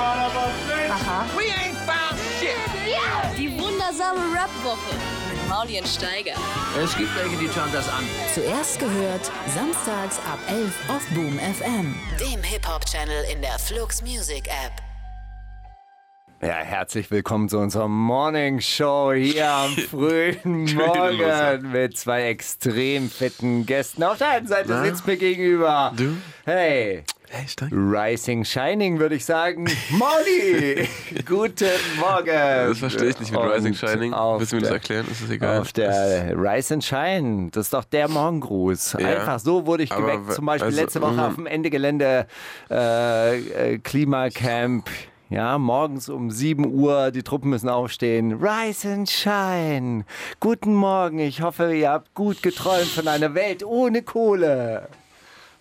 Aha. Die wundersame Rap-Woche mit Maulien Steiger. Es gibt welche, die schauen das an. Zuerst gehört, samstags ab 11 auf Boom FM. Dem Hip-Hop-Channel in der Flux Music App. Ja, herzlich willkommen zu unserer Morning Show hier am frühen Morgen mit zwei extrem fitten Gästen. Auf der einen Seite sitzt mir gegenüber. Du? Hey. Hey, Steig. Rising Shining, würde ich sagen. Molly! Guten Morgen! Das verstehe ich nicht mit Und Rising Shining. Willst du mir das erklären? Ist das egal? Auf der Rise and Shine, das ist doch der Morgengruß. Ja. Einfach so wurde ich geweckt. Zum Beispiel also, letzte Woche mhm. auf dem Ende Gelände äh, äh, Klimacamp. Ja, morgens um 7 Uhr, die Truppen müssen aufstehen. Rise and Shine. Guten Morgen, ich hoffe, ihr habt gut geträumt von einer Welt ohne Kohle.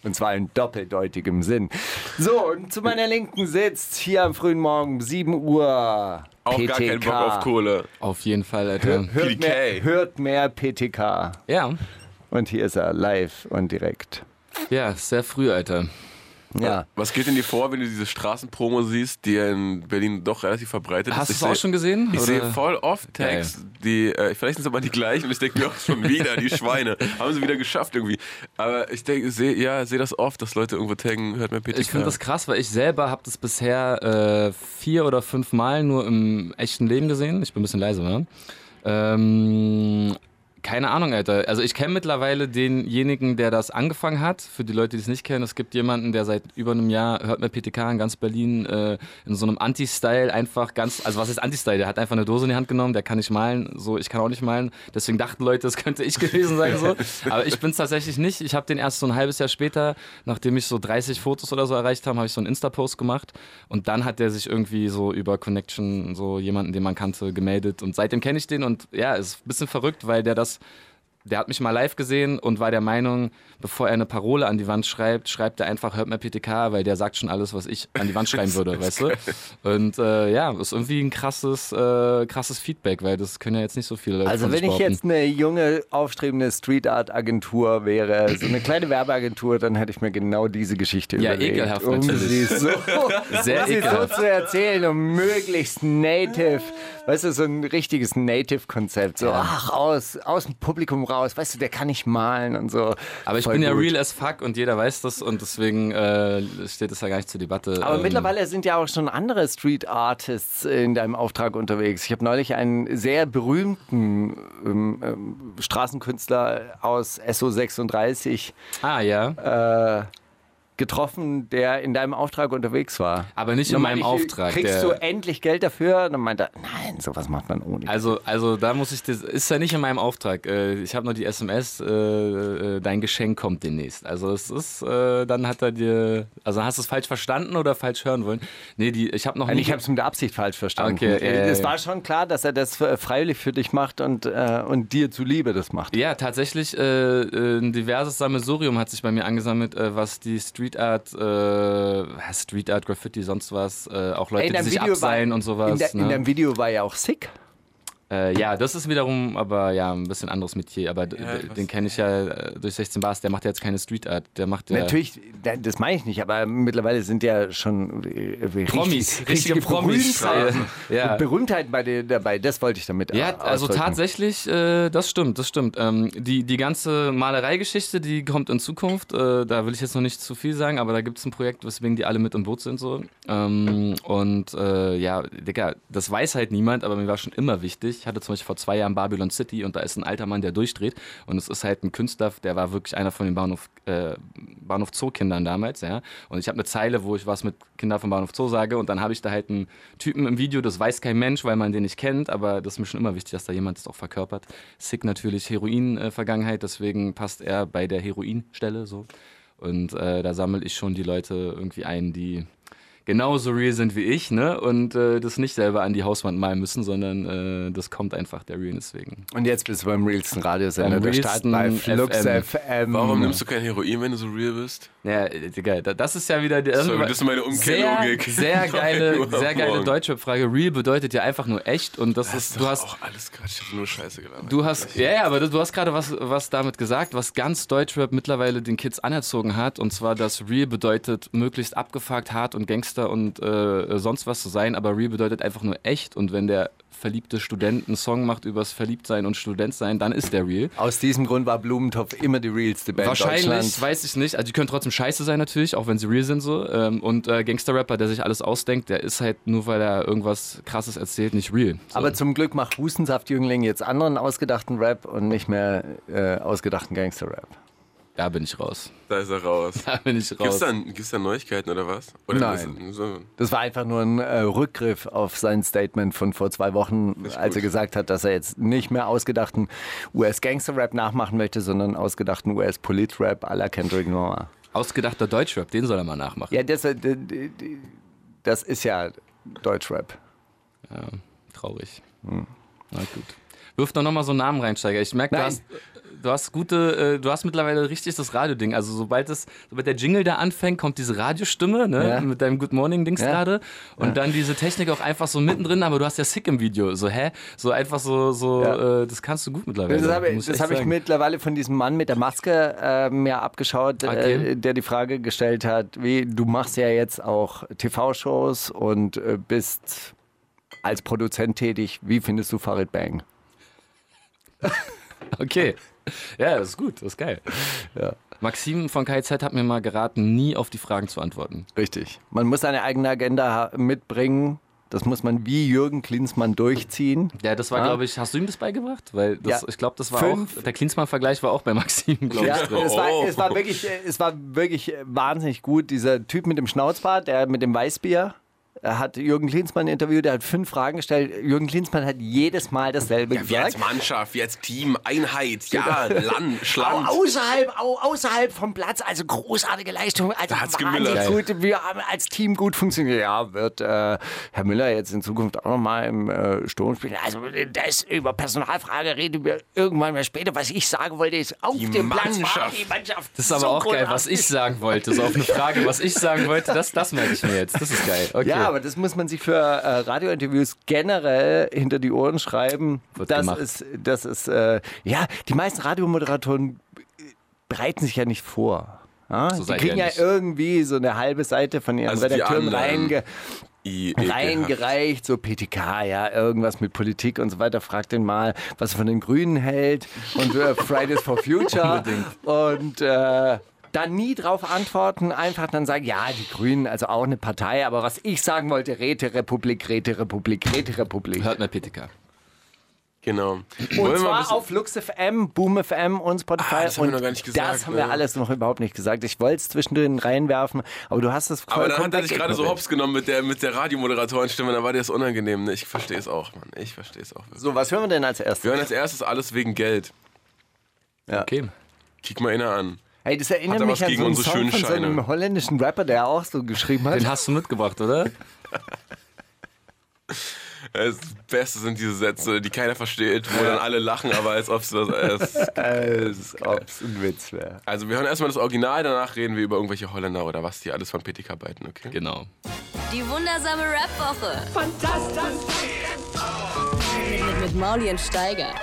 Und zwar in doppeldeutigem Sinn. So, und zu meiner Linken sitzt hier am frühen Morgen um 7 Uhr. Auch gar keinen Bock auf Kohle. Auf jeden Fall, Alter. Hört mehr, hört mehr PTK. Ja, Und hier ist er live und direkt. ja, sehr früh, Alter. Ja. Was geht in dir vor, wenn du diese Straßenpromo siehst, die ja in Berlin doch relativ verbreitet Hast du ist? es auch schon gesehen? Ich sehe voll oft Tags, die, äh, vielleicht sind es aber die gleichen und ich denke mir auch schon wieder, die Schweine. Haben sie wieder geschafft irgendwie. Aber ich denke, sehe, ja, sehe das oft, dass Leute irgendwo taggen, hört mir PTK. Ich finde das krass, weil ich selber habe das bisher äh, vier oder fünf Mal nur im echten Leben gesehen. Ich bin ein bisschen leise, ne? Ähm, keine Ahnung, Alter. Also ich kenne mittlerweile denjenigen, der das angefangen hat. Für die Leute, die es nicht kennen, es gibt jemanden, der seit über einem Jahr, hört mir PTK in ganz Berlin, äh, in so einem Anti-Style einfach ganz, also was ist Anti-Style? Der hat einfach eine Dose in die Hand genommen, der kann nicht malen, so, ich kann auch nicht malen. Deswegen dachten Leute, es könnte ich gewesen sein, so. Aber ich bin es tatsächlich nicht. Ich habe den erst so ein halbes Jahr später, nachdem ich so 30 Fotos oder so erreicht habe, habe ich so einen Insta-Post gemacht. Und dann hat der sich irgendwie so über Connection, so jemanden, den man kannte, gemeldet. Und seitdem kenne ich den und ja, ist ein bisschen verrückt, weil der das was der hat mich mal live gesehen und war der Meinung, bevor er eine Parole an die Wand schreibt, schreibt er einfach, hört mal PTK, weil der sagt schon alles, was ich an die Wand schreiben würde, weißt du? Und äh, ja, ist irgendwie ein krasses, äh, krasses Feedback, weil das können ja jetzt nicht so viele Leute Also wenn ich jetzt eine junge, aufstrebende Street Art Agentur wäre, so eine kleine Werbeagentur, dann hätte ich mir genau diese Geschichte Ja, überlegt. ekelhaft um natürlich. sie so, Sehr um sie so ekelhaft. zu erzählen, um möglichst native, weißt du, so ein richtiges Native-Konzept. So, ach, aus, aus dem Publikum raus, weißt du, der kann nicht malen und so. Aber ich Voll bin ja gut. real as fuck und jeder weiß das und deswegen äh, steht es ja gar nicht zur Debatte. Aber Ähm, mittlerweile sind ja auch schon andere Street Artists in deinem Auftrag unterwegs. Ich habe neulich einen sehr berühmten ähm, ähm, Straßenkünstler aus SO36 Ah ja, äh, getroffen, der in deinem Auftrag unterwegs war. aber nicht in meinem ich, Auftrag. Kriegst du endlich Geld dafür? Und dann meinte er, nein, sowas macht man ohne. Also, also da muss ich das ist ja nicht in meinem Auftrag. Äh, Ich habe nur die SMS, äh, äh, dein Geschenk kommt demnächst. Also es ist, äh, dann hat er dir, also hast du es falsch verstanden oder falsch hören wollen? Nee, die, ich habe noch Nein, nie. ich habe es mit der Absicht falsch verstanden. Okay, äh, es war schon klar, dass er das freiwillig für dich macht und, und dir zuliebe das macht. ja, tatsächlich, ein diverses Sammelsurium hat sich bei mir angesammelt, was die Street Art, äh, Street Art, Graffiti, sonst was, äh, auch Leute, Ey, in die sich Video war- abseilen und sowas. In, der, in ne? deinem Video war ja auch sick. Äh, ja, das ist wiederum aber ja ein bisschen anderes Metier. Aber Ja, den kenne ich ja äh, durch 16 Bars. Der macht ja jetzt keine Street Art. Der macht ja Natürlich, da- das meine ich nicht, aber mittlerweile sind ja schon äh, richtig- Promis, richtige richtige Promis. Berühmtheiten, Ja. Berühmtheiten bei dir dabei. Das wollte ich damit Ja, also ausdrücken. tatsächlich, äh, das stimmt, das stimmt. Ähm, die, die ganze Malereigeschichte, die kommt in Zukunft. Äh, da will ich jetzt noch nicht zu viel sagen, aber da gibt es ein Projekt, weswegen die alle mit im Boot sind. So. Ähm, und äh, ja, Digga, das weiß halt niemand, aber mir war schon immer wichtig. Ich hatte zum Beispiel vor zwei Jahren Babylon City und da ist ein alter Mann, der durchdreht. Und es ist halt ein Künstler, der war wirklich einer von den Bahnhof, äh, Bahnhof Zoo-Kindern damals. Ja. Und ich habe eine Zeile, wo ich was mit Kindern vom Bahnhof Zoo sage und dann habe ich da halt einen Typen im Video, das weiß kein Mensch, weil man den nicht kennt, aber das ist mir schon immer wichtig, dass da jemand das auch verkörpert. Sick natürlich Heroin-Vergangenheit, deswegen passt er bei der Heroinstelle so. Und äh, da sammle ich schon die Leute irgendwie ein, die genauso real sind wie ich, ne? Und äh, das nicht selber an die Hauswand malen müssen, sondern äh, das kommt einfach der Realness wegen. Und jetzt bist du beim realsten Radiosender Beim der Stadt realsten bei Flux FM. FM. Warum nimmst du kein Heroin, wenn du so real bist? Ja, Digga, da- das ist ja wieder das Sorry, das ist meine Umkehrlogik. Sehr, sehr geile, sehr geile morgen. Deutschrap-Frage. Real bedeutet ja einfach nur echt und das, Das ist, ist du hast, auch alles Quatsch. Ich hab nur Scheiße gelabert. du hast, ja, ja, aber du hast gerade was, was damit gesagt, was ganz Deutschrap mittlerweile den Kids anerzogen hat und zwar, dass Real bedeutet möglichst abgefuckt, hart und Gangster und äh, sonst was zu sein, aber Real bedeutet einfach nur echt und wenn der verliebte Student einen Song macht übers Verliebtsein und Studentsein, dann ist der Real. Aus diesem Grund war Blumentopf immer die realste Band Wahrscheinlich, weiß ich nicht. Also die können trotzdem scheiße sein natürlich, auch wenn sie real sind so. Ähm, Und äh, Gangster-Rapper, der sich alles ausdenkt, der ist halt nur, weil er irgendwas krasses erzählt, nicht real. So. Aber zum Glück macht Hustensaftjüngling jetzt anderen ausgedachten Rap und nicht mehr äh, ausgedachten Gangster-Rap. da bin ich raus. Da ist er raus. Da bin ich Gibt's raus. da, gibt's da Neuigkeiten oder was? Oder Nein. So, Das war einfach nur ein äh, Rückgriff auf sein Statement von vor zwei Wochen, als er gesagt hat, dass er jetzt nicht mehr ausgedachten US-Gangster-Rap nachmachen möchte, sondern ausgedachten US-Polit-Rap à la Kendrick Lamar. Ausgedachter Deutschrap, den soll er mal nachmachen. Ja, das, äh, das ist ja Deutschrap. Ja, traurig. Hm. Na gut. Wirf doch nochmal so einen Namen rein, Steiger. Ich merke, du hast, du hast gute, äh, du hast mittlerweile richtig das Radioding. Also sobald, es, sobald der Jingle da anfängt, kommt diese Radiostimme, ne? Ja. Mit deinem Good Morning-Dings Ja. gerade. Und dann diese Technik auch einfach so mittendrin, aber du hast ja Sick im Video. So, hä? So einfach so, so Ja. äh, das kannst du gut mittlerweile. Das habe muss das hab ich mittlerweile von diesem Mann mit der Maske äh, mir abgeschaut, Okay. äh, der die Frage gestellt hat, wie du machst ja jetzt auch TV-Shows und äh, bist als Produzent tätig. Wie findest du Farid Bang? Okay. Ja, das ist gut, das ist geil. Ja. Maxim von KZ hat mir mal geraten, nie auf die Fragen zu antworten. Richtig. Man muss seine eigene Agenda mitbringen. Das muss man wie Jürgen Klinsmann durchziehen. Ja, das war, Ah. glaube ich, hast du ihm das beigebracht? Weil das, Ja. ich glaube, das war Fünf- auch, der Klinsmann-Vergleich war auch bei Maxim, glaube Ja, ich. drin. es, war, Oh. es, war wirklich, es war wirklich wahnsinnig gut. Dieser Typ mit dem Schnauzbart, der mit dem Weißbier, er hat Jürgen Klinsmann interviewt, der hat fünf Fragen gestellt. Jürgen Klinsmann hat jedes Mal dasselbe ja, wir als gesagt. Mannschaft, wir als Team, Einheit, ja, Land, Au, Schland. außerhalb, au, außerhalb vom Platz, also großartige Leistung, also Da hat's gemüllert. gut, wir haben als Team gut funktioniert. Ja, wird äh, Herr Müller jetzt in Zukunft auch nochmal im äh, Sturm spielen. Also das über Personalfrage reden wir irgendwann mal später. Was ich sagen wollte, ist auf Die dem Platz war Mannschaft. die Mannschaft. Das ist aber so auch geil, was ich sagen wollte. So auf eine Frage, was ich sagen wollte, das, das merke ich mir jetzt. Das ist geil. Okay. Ja, aber das muss man sich für äh, Radiointerviews generell hinter die Ohren schreiben. Wird das gemacht. ist, das ist, äh, ja, die meisten Radiomoderatoren bereiten sich ja nicht vor. Ja? So die kriegen ja nicht. irgendwie so eine halbe Seite von ihren Also Redakteuren reinge I, ekelhaft. reingereicht, so PTK, ja, irgendwas mit Politik und so weiter. Fragt den mal, was er von den Grünen hält und äh, Fridays for Future. und äh, dann nie drauf antworten, einfach dann sagen, ja, die Grünen, also auch eine Partei, aber was ich sagen wollte, Räterepublik, Räterepublik, Räterepublik. Hört mal PTK. Genau. Und Wollen wir zwar auf Lux FM, Boom FM und Spotify. Ah, das haben wir und noch gar nicht gesagt, Das haben wir ne? alles noch überhaupt nicht gesagt. Ich wollte es zwischendrin reinwerfen, aber du hast es Aber dann hat er sich gerade so hops genommen mit der, mit der Radiomoderatorenstimme, dann war dir das unangenehm. Ne? Ich verstehe es auch, Mann. Ich verstehe es auch. wirklich. So, was hören wir denn als erstes? Wir hören als erstes alles wegen Geld. Okay. Kick mal einer an. Hey, das erinnert er mich an gegen so einen unsere Song von so einem holländischen Rapper, der auch so geschrieben hat. Den hast du mitgebracht, oder? Das Beste sind diese Sätze, die keiner versteht, wo dann alle lachen, aber als ob es was ist. Als ob es ein Witz wäre. Also wir hören erstmal das Original, danach reden wir über irgendwelche Holländer oder was die alles von PTK beiten, okay? Genau. Die wundersame Rap-Woche. Fantastisch. Mit, mit, mit Mauli und Steiger.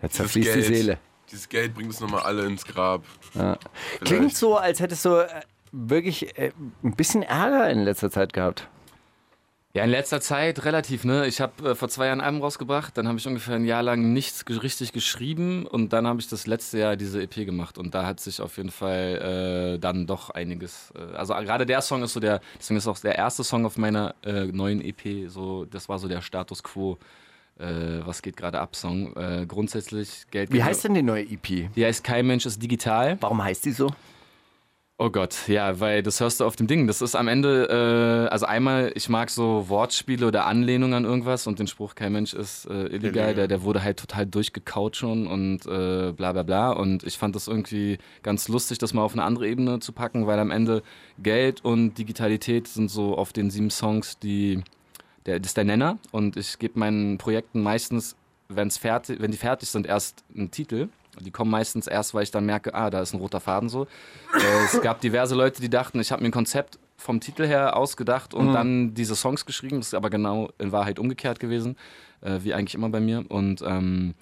Da zerfließt die Seele. Dieses Geld bringt uns nochmal alle ins Grab. Klingt so, als hättest du äh, wirklich äh, ein bisschen Ärger in letzter Zeit gehabt. Ja, in letzter Zeit relativ, ne? Ich habe äh, vor zwei Jahren ein Album rausgebracht, dann habe ich ungefähr ein Jahr lang nichts ge richtig geschrieben und dann habe ich das letzte Jahr diese EP gemacht und da hat sich auf jeden Fall äh, dann doch einiges. Äh, also gerade der Song ist so der, deswegen ist auch der erste Song auf meiner äh, neuen EP, so das war so der Status Quo. Äh, was geht gerade ab, Song. Äh, grundsätzlich Geld. Wie heißt denn die neue EP? Die heißt Kein Mensch ist digital. Warum heißt die so? Oh Gott, ja, weil das hörst du auf dem Ding. Das ist am Ende, äh, also einmal, ich mag so Wortspiele oder Anlehnungen an irgendwas und den Spruch, kein Mensch ist äh, illegal, der, der wurde halt total durchgekaut schon und äh, bla bla bla. Und ich fand das irgendwie ganz lustig, das mal auf eine andere Ebene zu packen, weil am Ende Geld und Digitalität sind so auf den sieben Songs, die, der, das ist der Nenner. Und ich gebe meinen Projekten meistens, wenn's fertig, wenn die fertig sind, erst einen Titel. Die kommen meistens erst, weil ich dann merke, ah, da ist ein roter Faden so. Äh, es gab diverse Leute, die dachten, ich habe mir ein Konzept vom Titel her ausgedacht und dann diese Songs geschrieben. Das ist aber genau in Wahrheit umgekehrt gewesen, äh, wie eigentlich immer bei mir. Und ähm,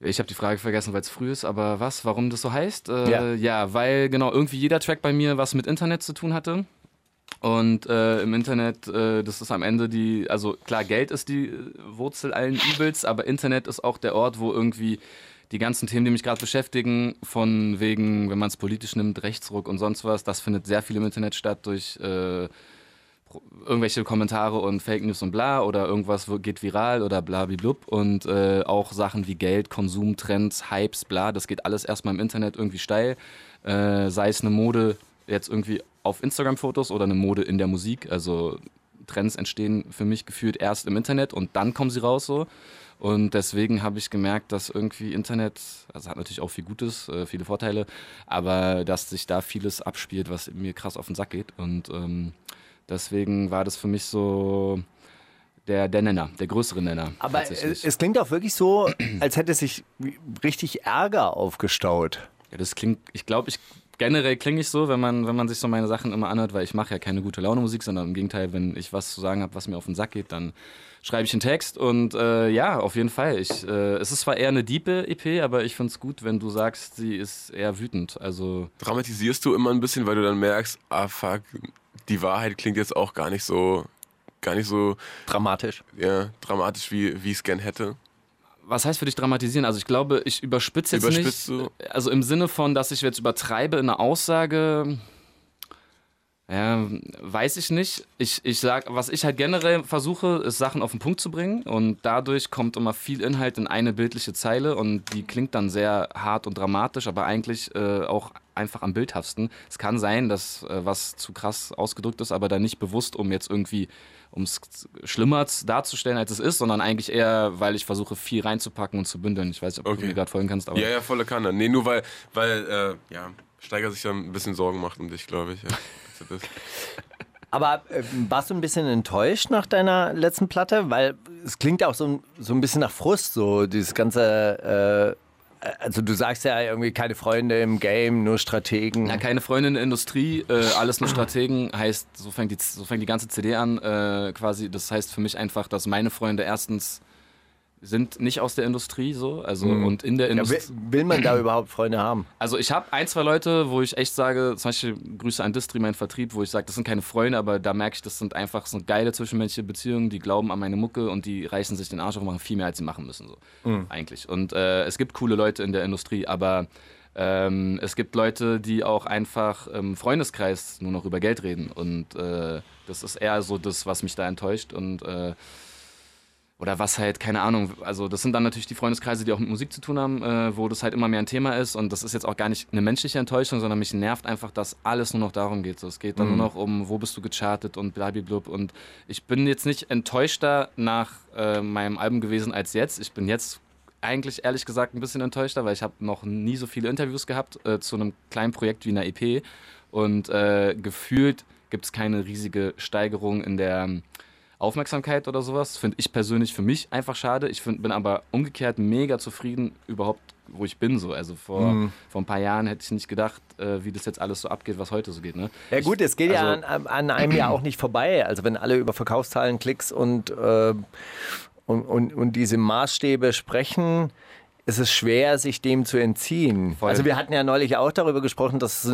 ich habe die Frage vergessen, weil es früh ist, aber was, warum das so heißt? Äh, Ja. ja, weil genau irgendwie jeder Track bei mir was mit Internet zu tun hatte. Und äh, im Internet, äh, das ist am Ende die, also klar, Geld ist die Wurzel allen Übels, aber Internet ist auch der Ort, wo irgendwie die ganzen Themen, die mich gerade beschäftigen, von wegen, wenn man es politisch nimmt, Rechtsruck und sonst was, das findet sehr viel im Internet statt durch äh, irgendwelche Kommentare und Fake News und bla oder irgendwas geht viral oder blablablub und äh, auch Sachen wie Geld, Konsum, Trends, Hypes, bla, das geht alles erstmal im Internet irgendwie steil, äh, sei es eine Mode jetzt irgendwie auf Instagram-Fotos oder eine Mode in der Musik, also Trends entstehen für mich gefühlt erst im Internet und dann kommen sie raus so. Und deswegen habe ich gemerkt, dass irgendwie Internet, also hat natürlich auch viel Gutes, äh, viele Vorteile, aber dass sich da vieles abspielt, was mir krass auf den Sack geht. Und ähm, deswegen war das für mich so der, der Nenner, der größere Nenner. Aber es klingt auch wirklich so, als hätte sich richtig Ärger aufgestaut. Ja, das klingt, ich glaube, ich generell klinge ich so, wenn man, wenn man sich so meine Sachen immer anhört, weil ich mache ja keine gute Laune Musik, sondern im Gegenteil, wenn ich was zu sagen habe, was mir auf den Sack geht, dann schreibe ich einen Text und äh, ja, auf jeden Fall. Ich, äh, es ist zwar eher eine diepe EP, aber ich finde es gut, wenn du sagst, sie ist eher wütend. Also Dramatisierst du immer ein bisschen, weil du dann merkst, ah fuck, die Wahrheit klingt jetzt auch gar nicht so, gar nicht so Dramatisch. ja, dramatisch, wie, wie ich es gern hätte. Was heißt für dich dramatisieren? Also ich glaube, ich überspitze jetzt Überspitzt nicht. du? Also im Sinne von, dass ich jetzt übertreibe in einer Aussage, ja, weiß ich nicht. Ich, ich sag, was ich halt generell versuche, ist Sachen auf den Punkt zu bringen und dadurch kommt immer viel Inhalt in eine bildliche Zeile und die klingt dann sehr hart und dramatisch, aber eigentlich äh, auch einfach am bildhaftsten. Es kann sein, dass äh, was zu krass ausgedrückt ist, aber dann nicht bewusst, um jetzt irgendwie um es schlimmer darzustellen, als es ist, sondern eigentlich eher, weil ich versuche, viel reinzupacken und zu bündeln. Ich weiß nicht, ob du Okay. mir gerade folgen kannst, aber Ja, ja, volle Kanne. Nee, nur weil, weil äh, ja, Steiger sich dann ein bisschen Sorgen macht um dich, glaube ich. Ja. Aber äh, warst du ein bisschen enttäuscht nach deiner letzten Platte? Weil es klingt auch so, ein- so ein bisschen nach Frust, so dieses ganze. Äh, also, du sagst ja irgendwie keine Freunde im Game, nur Strategen. Na, keine Freundin in der Industrie, äh, alles nur Strategen, heißt, so fängt die, so fängt die ganze CD an, äh, quasi. Das heißt für mich einfach, dass meine Freunde erstens sind nicht aus der Industrie so, also und in der Mhm. ja, will, Industrie. will man da überhaupt Freunde haben? Also ich habe ein, zwei Leute, wo ich echt sage, zum Beispiel Grüße an Distri, mein Vertrieb, wo ich sage, das sind keine Freunde, aber da merke ich, das sind einfach so geile zwischenmenschliche Beziehungen, die glauben an meine Mucke und die reißen sich den Arsch auf und machen viel mehr, als sie machen müssen, so eigentlich. Und äh, es gibt coole Leute in der Industrie, aber ähm, es gibt Leute, die auch einfach im Freundeskreis nur noch über Geld reden und äh, das ist eher so das, was mich da enttäuscht und äh, oder was halt, keine Ahnung, also das sind dann natürlich die Freundeskreise, die auch mit Musik zu tun haben, äh, wo das halt immer mehr ein Thema ist und das ist jetzt auch gar nicht eine menschliche Enttäuschung, sondern mich nervt einfach, dass alles nur noch darum geht. So, es geht dann nur noch um, wo bist du gechartet und blablablub und ich bin jetzt nicht enttäuschter nach äh, meinem Album gewesen als jetzt. Ich bin jetzt eigentlich ehrlich gesagt ein bisschen enttäuschter, weil ich habe noch nie so viele Interviews gehabt äh, zu einem kleinen Projekt wie einer EP und äh, gefühlt gibt es keine riesige Steigerung in der Aufmerksamkeit oder sowas. Finde ich persönlich für mich einfach schade. Ich find, bin aber umgekehrt mega zufrieden überhaupt, wo ich bin so. Also vor, vor ein paar Jahren hätte ich nicht gedacht, äh, wie das jetzt alles so abgeht, was heute so geht. Ne? Ja gut, es geht ja also- an, an einem ja auch nicht vorbei. Also wenn alle über Verkaufszahlen, Klicks und, äh, und, und, und diese Maßstäbe sprechen, ist es schwer, sich dem zu entziehen. Voll. Also wir hatten ja neulich auch darüber gesprochen, dass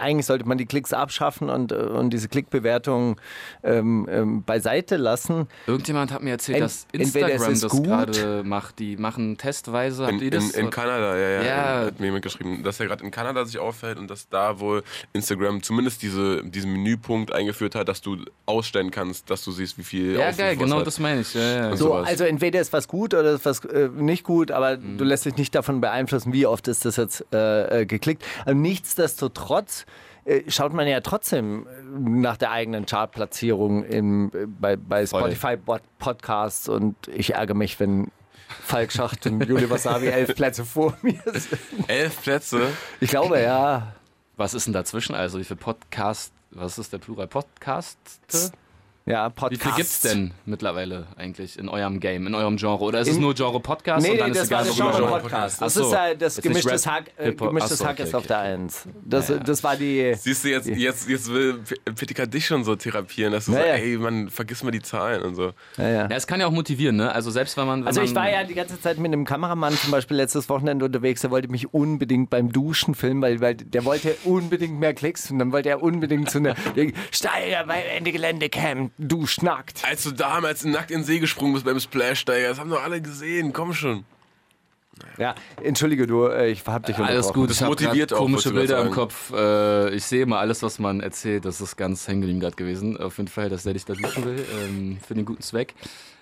eigentlich sollte man die Klicks abschaffen und, äh, und diese Klickbewertungen ähm, ähm, beiseite lassen. Irgendjemand hat mir erzählt, Ent- dass entweder es Instagram ist das gut- gerade macht. Die machen testweise. Habt In, ihr das? in, in Kanada, ja, ja, Ja. Hat mir jemand geschrieben, dass er gerade in Kanada sich auffällt und dass da wohl Instagram zumindest diese, diesen Menüpunkt eingeführt hat, dass du ausstellen kannst, dass du siehst, wie viel ja, geil, genau hat. das meine ich. Ja, ja. So, also entweder ist was gut oder ist was äh, nicht gut, aber du lässt dich nicht davon beeinflussen, wie oft ist das jetzt äh, äh, geklickt. Also nichtsdestotrotz äh, schaut man ja trotzdem äh, nach der eigenen Chartplatzierung im, bei, bei. Spotify Podcasts und ich ärgere mich, wenn Falk Schacht und Juli Wasabi elf Plätze vor mir sind. Elf Plätze. Ich glaube, ja. Was ist denn dazwischen? Also wie viel Podcast, was ist der Plural? Podcaste? Ja, Wie Podcast. viel gibt's denn mittlerweile eigentlich in eurem Game, in eurem Genre? Oder ist es In- nur Genre Podcast Nee, und nee, dann ist das war worüber Genre Podcast. Das so. ist äh, das Jetzt nicht gemischtes Hack, äh, gemischtes Hack ist okay, auf der. Eins. Das, Ja, ja. das war die. Siehst du, jetzt, jetzt, jetzt will Petika dich schon so therapieren, dass du Ja, so, ja. ey, man, vergiss mal die Zahlen und so. Ja, ja. Ja, es kann ja auch motivieren, ne? Also selbst wenn man. Wenn Also ich man, war ja die ganze Zeit mit einem Kameramann zum Beispiel letztes Wochenende unterwegs, der wollte mich unbedingt beim Duschen filmen, weil, weil der wollte unbedingt mehr Klicks und dann wollte er unbedingt zu einer Steiger bei Ende Gelände Camp, du schnackt. Als du damals nackt in den See gesprungen bist beim Splash Steiger, das haben doch alle gesehen, komm schon. Ja, entschuldige du, äh, ich hab dich Alles gut, Das ich habe motiviert auch, komische Bilder im Kopf. Äh, ich sehe immer alles, was man erzählt. Das ist ganz hängen geblieben gerade gewesen. Auf jeden Fall, dass der dich da duschen will, ähm, für den guten Zweck.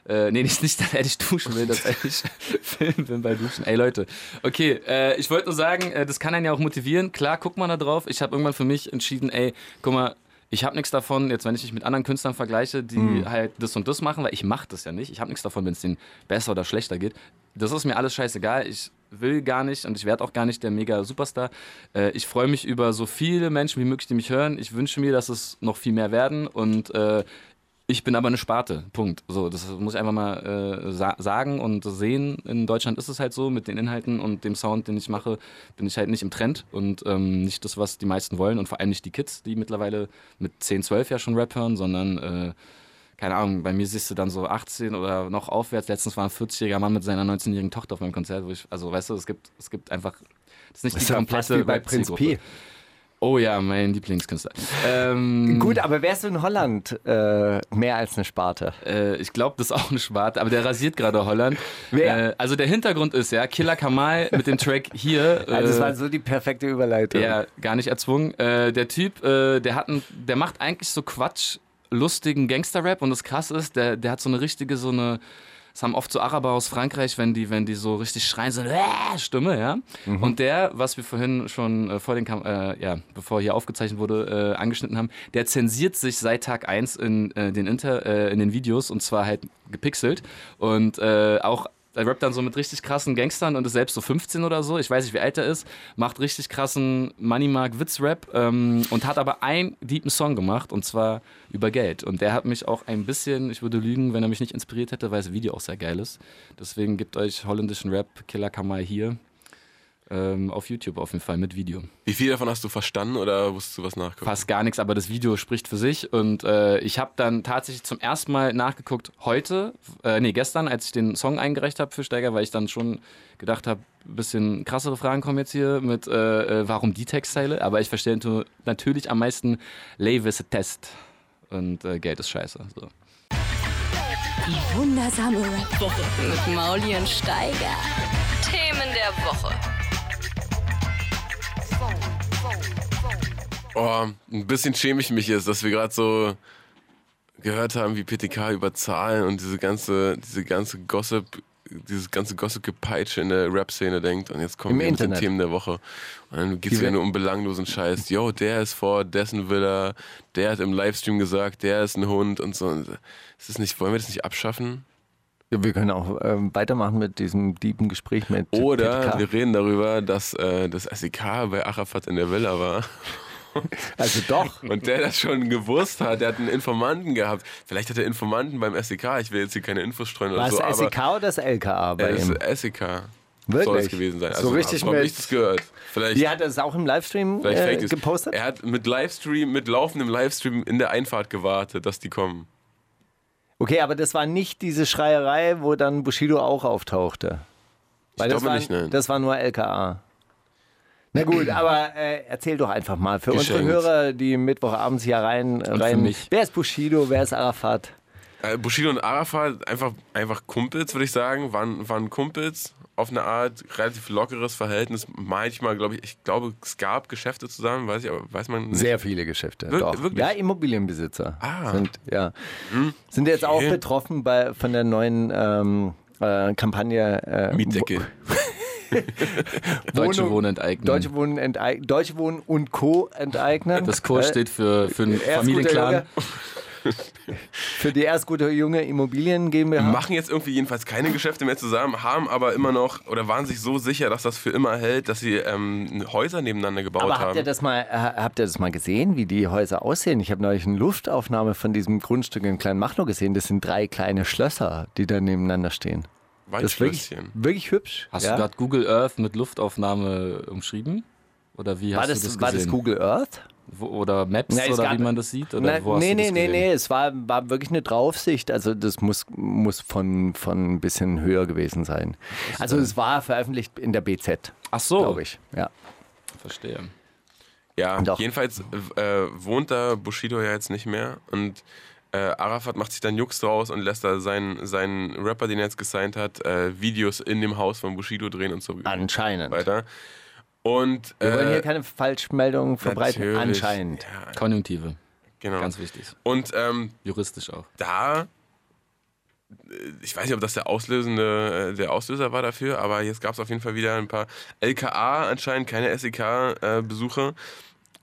Äh, nee, nicht, nicht, dass er dich duschen will, dass er dich filmen will bei Duschen. Ey Leute, okay, äh, ich wollte nur sagen, äh, das kann einen ja auch motivieren. Klar, guck mal da drauf. Ich habe irgendwann für mich entschieden, ey, guck mal, ich habe nichts davon, jetzt wenn ich mich mit anderen Künstlern vergleiche, die Mhm. halt das und das machen, weil ich mache das ja nicht. Ich habe nichts davon, wenn es denen besser oder schlechter geht. Das ist mir alles scheißegal. Ich will gar nicht und ich werde auch gar nicht der mega Superstar. Äh, ich freue mich über so viele Menschen wie möglich, die mich hören. Ich wünsche mir, dass es noch viel mehr werden und äh, ich bin aber eine Sparte. Punkt. So, das muss ich einfach mal äh, sa sagen und sehen. In Deutschland ist es halt so, mit den Inhalten und dem Sound, den ich mache, bin ich halt nicht im Trend und ähm, nicht das, was die meisten wollen und vor allem nicht die Kids, die mittlerweile mit 10, 12 ja schon Rap hören, sondern äh, keine Ahnung, bei mir siehst du dann so 18 oder noch aufwärts. Letztens war ein 40-jähriger Mann mit seiner 19-jährigen Tochter auf meinem Konzert, wo ich, also weißt du, es gibt, es gibt einfach, das ist nicht Das die komplette bei Prinz. P. Oh ja, mein Lieblingskünstler. Ähm, Gut, aber wärst du in Holland äh, mehr als eine Sparte? Äh, ich glaube, das ist auch eine Sparte, aber der rasiert gerade Holland. Wer? Äh, also der Hintergrund ist ja, Killer Kamal mit dem Track hier. Also das äh, war so die perfekte Überleitung. ja, gar nicht erzwungen. Äh, der Typ, äh, der hat ein, der macht eigentlich so Quatsch, lustigen Gangster-Rap und das krass ist, der, der hat so eine richtige, so eine, das haben oft so Araber aus Frankreich, wenn die, wenn die so richtig schreien, so äh, Stimme, ja. Und der, was wir vorhin schon äh, vor den Kam äh, ja, bevor hier aufgezeichnet wurde, äh, angeschnitten haben, der zensiert sich seit Tag 1 in, äh, den, Inter, äh, in den Videos und zwar halt gepixelt und auch er rappt dann so mit richtig krassen Gangstern und ist selbst so 15 oder so. Ich weiß nicht, wie alt er ist. Macht richtig krassen Moneymark-Witz-Rap ähm, und hat aber einen deepen Song gemacht und zwar über Geld. Und der hat mich auch ein bisschen, ich würde lügen, wenn er mich nicht inspiriert hätte, weil das Video auch sehr geil ist. Deswegen gibt euch holländischen Rap Killer Kamal hier ähm, auf YouTube auf jeden Fall mit Video. Wie viel davon hast du verstanden oder musst du was nachgucken? Fast gar nichts, aber das Video spricht für sich. Und äh, ich habe dann tatsächlich zum ersten Mal nachgeguckt, heute, äh, nee, gestern, als ich den Song eingereicht habe für Steiger, weil ich dann schon gedacht habe, ein bisschen krassere Fragen kommen jetzt hier mit, äh, äh, warum die Textzeile. Aber ich verstehe natürlich am meisten Levis Test. Und äh, Geld ist scheiße. So. Die wundersame Rap-Woche mit Mauli und Steiger. Themen der Woche. Oh, ein bisschen schäme ich mich jetzt, dass wir gerade so gehört haben, wie PTK über Zahlen und diese ganze, diese ganze Gossip, dieses ganze Gossip-Gepeitsche in der Rap-Szene denkt. Und jetzt kommen Im wir mit den Internet. Themen der Woche. Und dann geht es wir- nur um belanglosen Scheiß. Yo, der ist vor dessen Villa, der hat im Livestream gesagt, der ist ein Hund und so. Ist das nicht, wollen wir das nicht abschaffen? Ja, wir können auch ähm, weitermachen mit diesem dieben Gespräch mit Oder PTK. wir reden darüber, dass äh, das SEK bei Arafat in der Villa war. Also doch. Und der das schon gewusst hat, der hat einen Informanten gehabt. Vielleicht hat er Informanten beim SEK, ich will jetzt hier keine Infos streuen oder War es so, SEK oder das LKA bei ihm? SEK Wirklich? soll es gewesen sein. So Also, richtig so habe mit- ich das gehört. Vielleicht, Die hat es auch im Livestream äh, gepostet? Er hat mit Livestream, mit laufendem Livestream in der Einfahrt gewartet, dass die kommen. Okay, aber das war nicht diese Schreierei, wo dann Bushido auch auftauchte. Weil das glaube war, nicht, nein. Das war nur LKA. Na gut, aber äh, erzähl doch einfach mal für unsere Geschenkt. Hörer, die Mittwochabends hier rein. rein mich. Wer ist Bushido? Wer ist Arafat? Äh, Bushido und Arafat, einfach, einfach Kumpels, würde ich sagen, waren, waren Kumpels auf eine Art relativ lockeres Verhältnis. Manchmal, glaube ich, ich glaube, es gab Geschäfte zusammen, weiß ich, aber weiß man nicht. Sehr viele Geschäfte. Wir- doch. wirklich? Ja, Immobilienbesitzer Ah. sind, ja. sind jetzt auch Okay. betroffen bei, von der neuen ähm, äh, Kampagne. Äh, Mietdecke. Deutsche Wohnen enteignen. Deutsche Wohnen, enteig Deutsche Wohnen und Co. enteignen. das Co Äh, steht für, für einen Familienclan. Junge. Für die erst gute junge Immobilien GmbH. Machen jetzt irgendwie jedenfalls keine Geschäfte mehr zusammen, haben aber immer noch oder waren sich so sicher, dass das für immer hält, dass sie ähm, Häuser nebeneinander gebaut Aber haben. habt ihr, das mal, äh, habt ihr das mal gesehen, wie die Häuser aussehen? Ich habe neulich eine Luftaufnahme von diesem Grundstück in Kleinmachnow gesehen. Das sind drei kleine Schlösser, die da nebeneinander stehen. Das ist wirklich, wirklich hübsch. Hast ja? du gerade Google Earth mit Luftaufnahme umschrieben? Oder wie war, hast das, du das war gesehen? das Google Earth? Wo, oder Maps es oder wie man das sieht? Oder Na, wo hast nee, du nee, das nee, nee, es war, war wirklich eine Draufsicht. Also das muss, muss von, von ein bisschen höher gewesen sein. Also es war veröffentlicht in der BZ, Ach so, glaube ich. Ja. verstehe. Ja, Doch. jedenfalls äh, wohnt da Bushido ja jetzt nicht mehr und äh, Arafat macht sich dann Jux draus und lässt da seinen, seinen Rapper, den er jetzt gesigned hat, äh, Videos in dem Haus von Bushido drehen und so Anscheinend. weiter. Und Wir wollen äh, hier keine Falschmeldungen verbreiten. natürlich. Anscheinend. Ja, Konjunktive, genau. ganz wichtig. Und ähm, Juristisch auch. da, äh, ich weiß nicht, ob das der auslösende, äh, der Auslöser war dafür, aber jetzt gab es auf jeden Fall wieder ein paar LKA anscheinend, keine SEK-Besuche.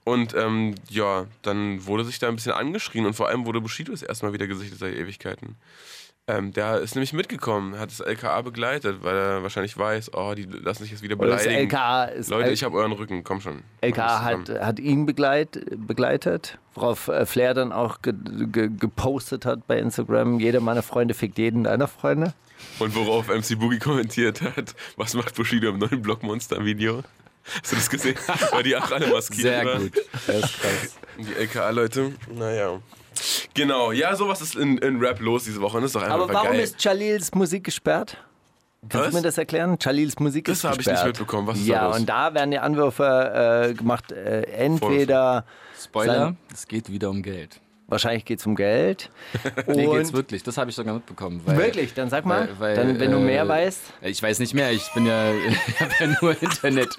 Und ähm, ja, dann wurde sich da ein bisschen angeschrien und vor allem wurde Bushido das erstmal wieder gesichtet seit Ewigkeiten. Ähm, der ist nämlich mitgekommen, hat das LKA begleitet, weil er wahrscheinlich weiß, oh, die lassen sich jetzt wieder Oder das beleidigen. LKA ist Leute, L- ich habe euren Rücken, komm schon. LKA hat, hat ihn begleit, begleitet, worauf äh, Flair dann auch ge, ge, gepostet hat bei Instagram. Jeder meiner Freunde fickt jeden deiner Freunde. Und worauf MC Boogie kommentiert hat, was macht Bushido im neuen Blockmonster-Video? Hast du das gesehen? Weil die auch alle maskiert Sehr waren. gut. Das ist krass. Die LKA-Leute, naja. Genau, ja, sowas ist in, in Rap los diese Woche. und Das ist doch einfach Aber warum geil. ist Jalils Musik gesperrt? Kannst Was? du mir das erklären? Jalils Musik Das ist habe ich nicht gesperrt. mitbekommen. Was ist ja, da los? und da werden die Anwürfe äh, gemacht, äh, entweder, Spoiler, es geht wieder um Geld. Wahrscheinlich geht es um Geld. Nee, geht's wirklich. Das habe ich sogar mitbekommen. Weil, wirklich, dann sag mal, Weil, weil, dann, wenn du mehr äh, weißt. Ich weiß nicht mehr, ich bin ja, ich habe ja nur Internet.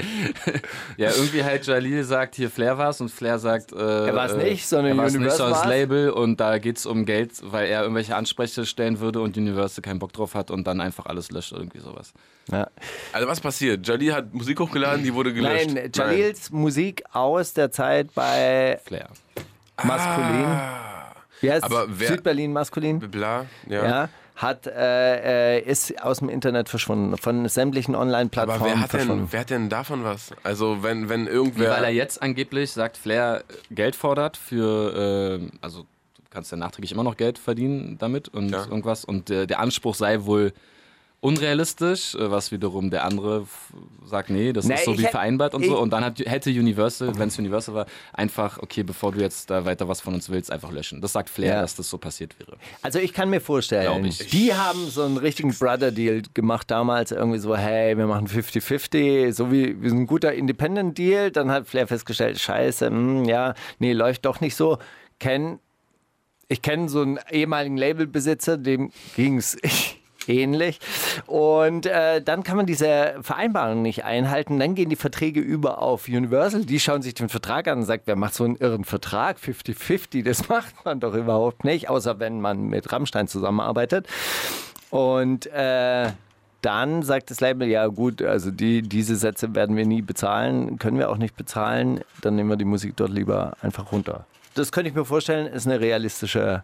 ja, irgendwie halt Jalil sagt, hier Flair war's und Flair sagt, äh, er war's nicht, sondern er nicht, sondern das. Label und da geht's um Geld, weil er irgendwelche Ansprüche stellen würde und Universal keinen Bock drauf hat und dann einfach alles löscht, irgendwie sowas. Ja. Also was passiert? Jalil hat Musik hochgeladen, die wurde gelöscht. Nein, Jalils Musik aus der Zeit bei Flair. Maskulin. Wie heißt Aber wer- Südberlin Maskulin? Bla, ja. Ja. Hat, äh, äh, ist aus dem Internet verschwunden, von sämtlichen Aber Online-Plattformen wer hat, denn, wer hat denn davon was? Also wenn, wenn Weil irgendwer... er jetzt angeblich, sagt Flair, Geld fordert für, äh, also du kannst ja nachträglich immer noch Geld verdienen damit und Ja. irgendwas. Und äh, der Anspruch sei wohl unrealistisch, äh, was wiederum der andere sagt, nee, das Nee, ist so wie vereinbart und so. Und dann hat, hätte Universal, wenn es Universal war, einfach, okay, bevor du jetzt da weiter was von uns willst, einfach löschen. Das sagt Flair, Ja. dass das so passiert wäre. Also ich kann mir vorstellen, ich. die haben so einen richtigen Brother-Deal gemacht damals, irgendwie so, hey, wir machen 50-50, so wie, wie so ein guter Independent-Deal. Dann hat Flair festgestellt, scheiße, hm, ja, nee, läuft doch nicht so. Ken, ich kenne so einen ehemaligen Labelbesitzer, dem ging es ähnlich. Und äh, dann kann man diese Vereinbarung nicht einhalten. Dann gehen die Verträge über auf Universal. Die schauen sich den Vertrag an und sagen, wer macht so einen irren Vertrag? 50-50, das macht man doch überhaupt nicht, außer wenn man mit Rammstein zusammenarbeitet. Und äh, dann sagt das Label, ja gut, also die, diese Sätze werden wir nie bezahlen, können wir auch nicht bezahlen, dann nehmen wir die Musik dort lieber einfach runter. Das könnte ich mir vorstellen, ist eine realistische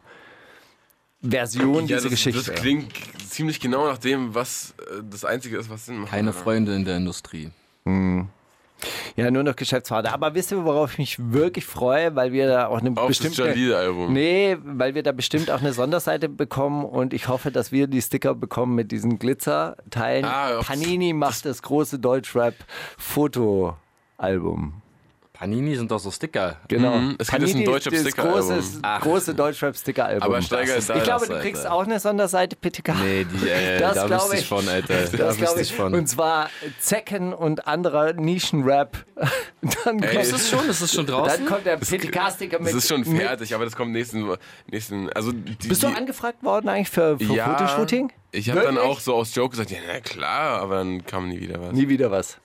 Version ja, dieser das, Geschichte. das klingt ziemlich genau nach dem, was äh, das Einzige ist, was Sinn macht. Keine. Freunde in der Industrie. Ja, nur noch Geschäftsvater. Aber wisst ihr, worauf ich mich wirklich freue, weil wir da auch eine Auf das bestimmte... Jalil-Album. Nee, weil wir da bestimmt auch eine Sonderseite bekommen und ich hoffe, dass wir die Sticker bekommen mit diesen Glitzerteilen. Ah, Panini macht das große Deutschrap-Foto-Album. Panini sind doch so Sticker. Genau. Mhm, es gibt jetzt ein Panini, das große, Ach. große Deutschrap-Sticker-Album. Aber Steiger ist da. Ich glaube, du kriegst Alter. auch eine Sonderseite, PTK. Nee, die, äh, Das da glaub wüsste ich von, Alter. Das Da glaube ich. von. Und zwar Zecken und anderer Nischenrap. Dann kommt, ist es schon? Ist es schon draußen? dann kommt der PTK-Sticker mit. Das ist schon mit- fertig, aber das kommt nächsten. nächsten also die, Bist du die, angefragt worden eigentlich für, für ja, Fotoshooting? Ich habe dann auch so aus Joke gesagt, ja, na klar, aber dann kam nie wieder was. Nie wieder was.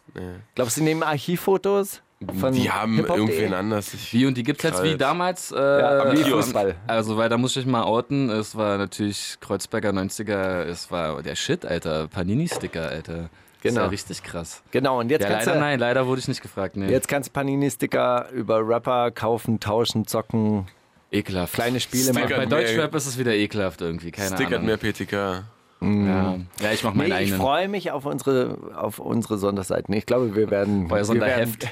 Glaubst du, die nehmen Archivfotos? Von die haben irgendwen anders. Ich, Wie und die gibt's jetzt wie damals. Äh, Ja, wie Fußball. Also, weil da muss ich mal outen. Es war natürlich Kreuzberger 90er. Es war der Shit, Alter. Panini-Sticker, Alter. Das Genau. Ist ja richtig krass. Genau, und jetzt Ja, kannst leider du, nein, leider wurde ich nicht gefragt. Nee. Jetzt kannst du Panini-Sticker über Rapper kaufen, tauschen, zocken. Ekelhaft. Kleine Spiele Bei, Stickert bei mehr- Deutschrap ist es wieder ekelhaft irgendwie, keine Stickert Ahnung. mehr PTK. Ja. ja, ich mach meinen Nee, ich eigenen. freue mich auf unsere, auf unsere Sonderseiten. Ich glaube, wir werden. Euer Sonderheft.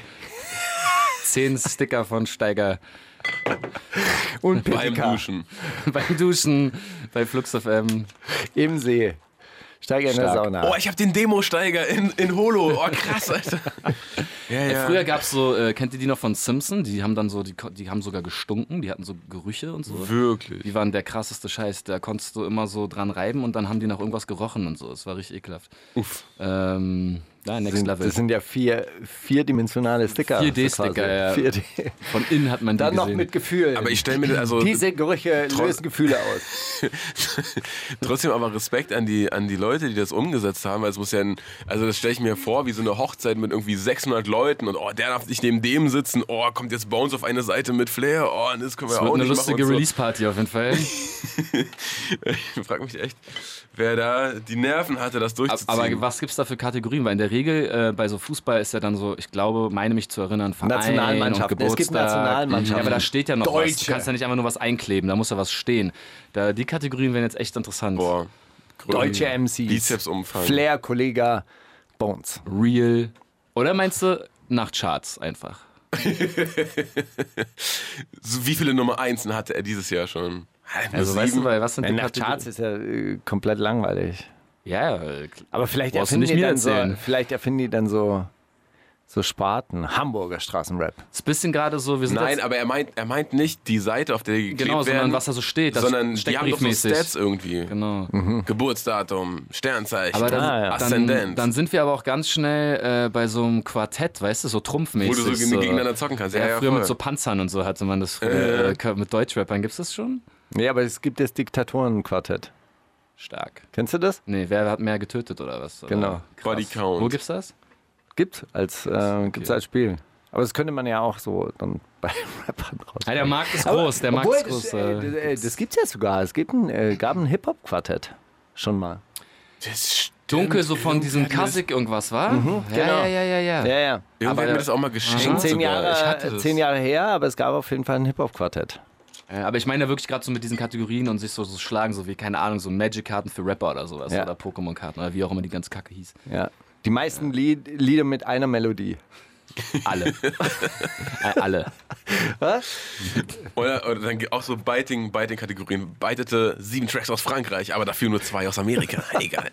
Zehn Sticker von Steiger Und Beim PTK Duschen. beim Duschen, bei Flux FM. im See. Steiger in der Stark. Sauna. Oh, ich habe den Demo-Steiger in, in Holo. Oh, krass, Alter. Ja, ja. Früher gab es so, äh, kennt ihr die noch von Simpson? Die haben dann so, die, die haben sogar gestunken, die hatten so Gerüche und so. Wirklich. Die waren der krasseste Scheiß. Da konntest du immer so dran reiben und dann haben die nach irgendwas gerochen und so. Es war richtig ekelhaft. Uff. Ähm, ja, Next Level. das sind ja vier, vierdimensionale Sticker. 4D-Sticker, quasi. ja. 4D. Von innen hat man die Dann noch gesehen. mit Gefühl. Aber ich stelle mir also Diese Gerüche lösen Gefühle aus. trotzdem aber Respekt an die, an die Leute, die das umgesetzt haben, weil es muss ja, ein, also das stelle ich mir vor, wie so eine Hochzeit mit irgendwie 600 Leuten und oh, der darf nicht neben dem sitzen, oh, kommt jetzt Bones auf eine Seite mit Flair, oh, das können wir Es auch wird eine lustige Release-Party auf jeden Fall. Ich frage mich echt, wer da die Nerven hatte, das durchzuziehen. Aber was gibt's da für Kategorien? Weil in der Regel äh, bei so Fußball ist ja dann so, ich glaube, meine mich zu erinnern, Verein Nationalmannschaften. und Es gibt Geburtstag. Nationalmannschaften. Ja, aber da steht ja noch was. Du Deutsche. kannst ja nicht einfach nur was einkleben, da muss ja was stehen. Da, die Kategorien wären jetzt echt interessant. Boah. Grün. Deutsche MCs. Bizepsumfang. Flair, Kollega, Bones. Real. Oder meinst du nach Charts einfach? So, wie viele Nummer 1 hatte er dieses Jahr schon? Also Sieben? weißt du, was sind die Nach Kategorien? Charts ist ja äh, komplett langweilig. Ja, äh, Aber vielleicht Brauchst erfinden, nicht die dann so, vielleicht erfinden die dann so, so Sparten. Hamburger Straßenrap. ist ein bisschen gerade so, wir sind Nein, aber er meint, er meint nicht die Seite, auf der die geklebt genau, werden, sondern was da so steht, das sondern die haben doch so. Stats irgendwie. Genau. Geburtsdatum, Sternzeichen, Aber dann, Ah, ja. dann, Aszendent. dann sind wir aber auch ganz schnell äh, bei so einem Quartett, weißt du, so wo trumpfmäßig. du so, gegeneinander zocken kannst. Ja, Ja, ja, früher voll. mit so Panzern und so hatte man das früher. Äh, mit Deutschrappern gibt's das schon? Nee, aber es gibt das Diktatorenquartett. Stark. Kennst du das? Nee, wer hat mehr getötet oder was? Oder? Genau. Krass. Body Count. Wo gibt's das? Gibt als, äh, gibt's als Spiel. Aber das könnte man ja auch so dann bei Rappern raus. Ja, der Markt ist Aber- groß, der Markt ist groß. Das, äh, äh, das, äh, das gibt's ja sogar. Es gibt ein, äh, gab ein Hip-Hop-Quartett. Schon mal. Das stimmt. Dunkel, so von diesem Kasik irgendwas, war? genau. ja, ja, ja, ja, ja. Ja, ja. das- Irgendwer hat mir das auch mal geschenkt. Schon zehn sogar. Ich hatte Jahre, zehn Jahre her, aber es gab auf jeden Fall ein Hip-Hop-Quartett. Äh, Aber ich meine ja wirklich gerade so mit diesen Kategorien und sich so, so schlagen, so wie, keine Ahnung, so Magic-Karten für Rapper oder sowas. Ja. Oder Pokémon-Karten oder wie auch immer die ganze Kacke hieß. Ja. Die meisten Lied, Lieder mit einer Melodie. Alle. äh, alle. Was? Oder, oder dann auch so Biting, Biting-Kategorien. Beitete sieben Tracks aus Frankreich, aber dafür nur zwei aus Amerika. Egal.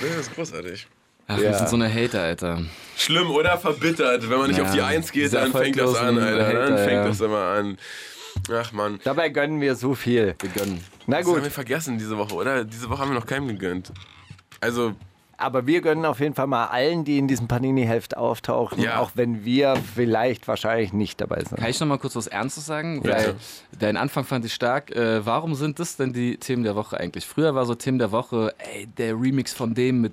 Das ist großartig. Ach, Ja. wir sind so eine Hater, Alter. Schlimm oder verbittert. Wenn man nicht Ja, auf die Eins geht, dann fängt das an, Alter. Dann Hater, fängt ja. das immer an. Ach man. Dabei gönnen wir so viel. Wir gönnen. Na Das haben gut, wir vergessen diese Woche, oder? Diese Woche haben wir noch keinem gegönnt. Also, aber wir gönnen auf jeden Fall mal allen, die in diesem Panini-Heft auftauchen, Ja. auch wenn wir vielleicht wahrscheinlich nicht dabei sind. Kann ich noch mal kurz was Ernstes sagen? Ja. Weil dein Anfang fand ich stark. Äh, warum sind das denn die Themen der Woche eigentlich? Früher war so Themen der Woche, ey, der Remix von dem mit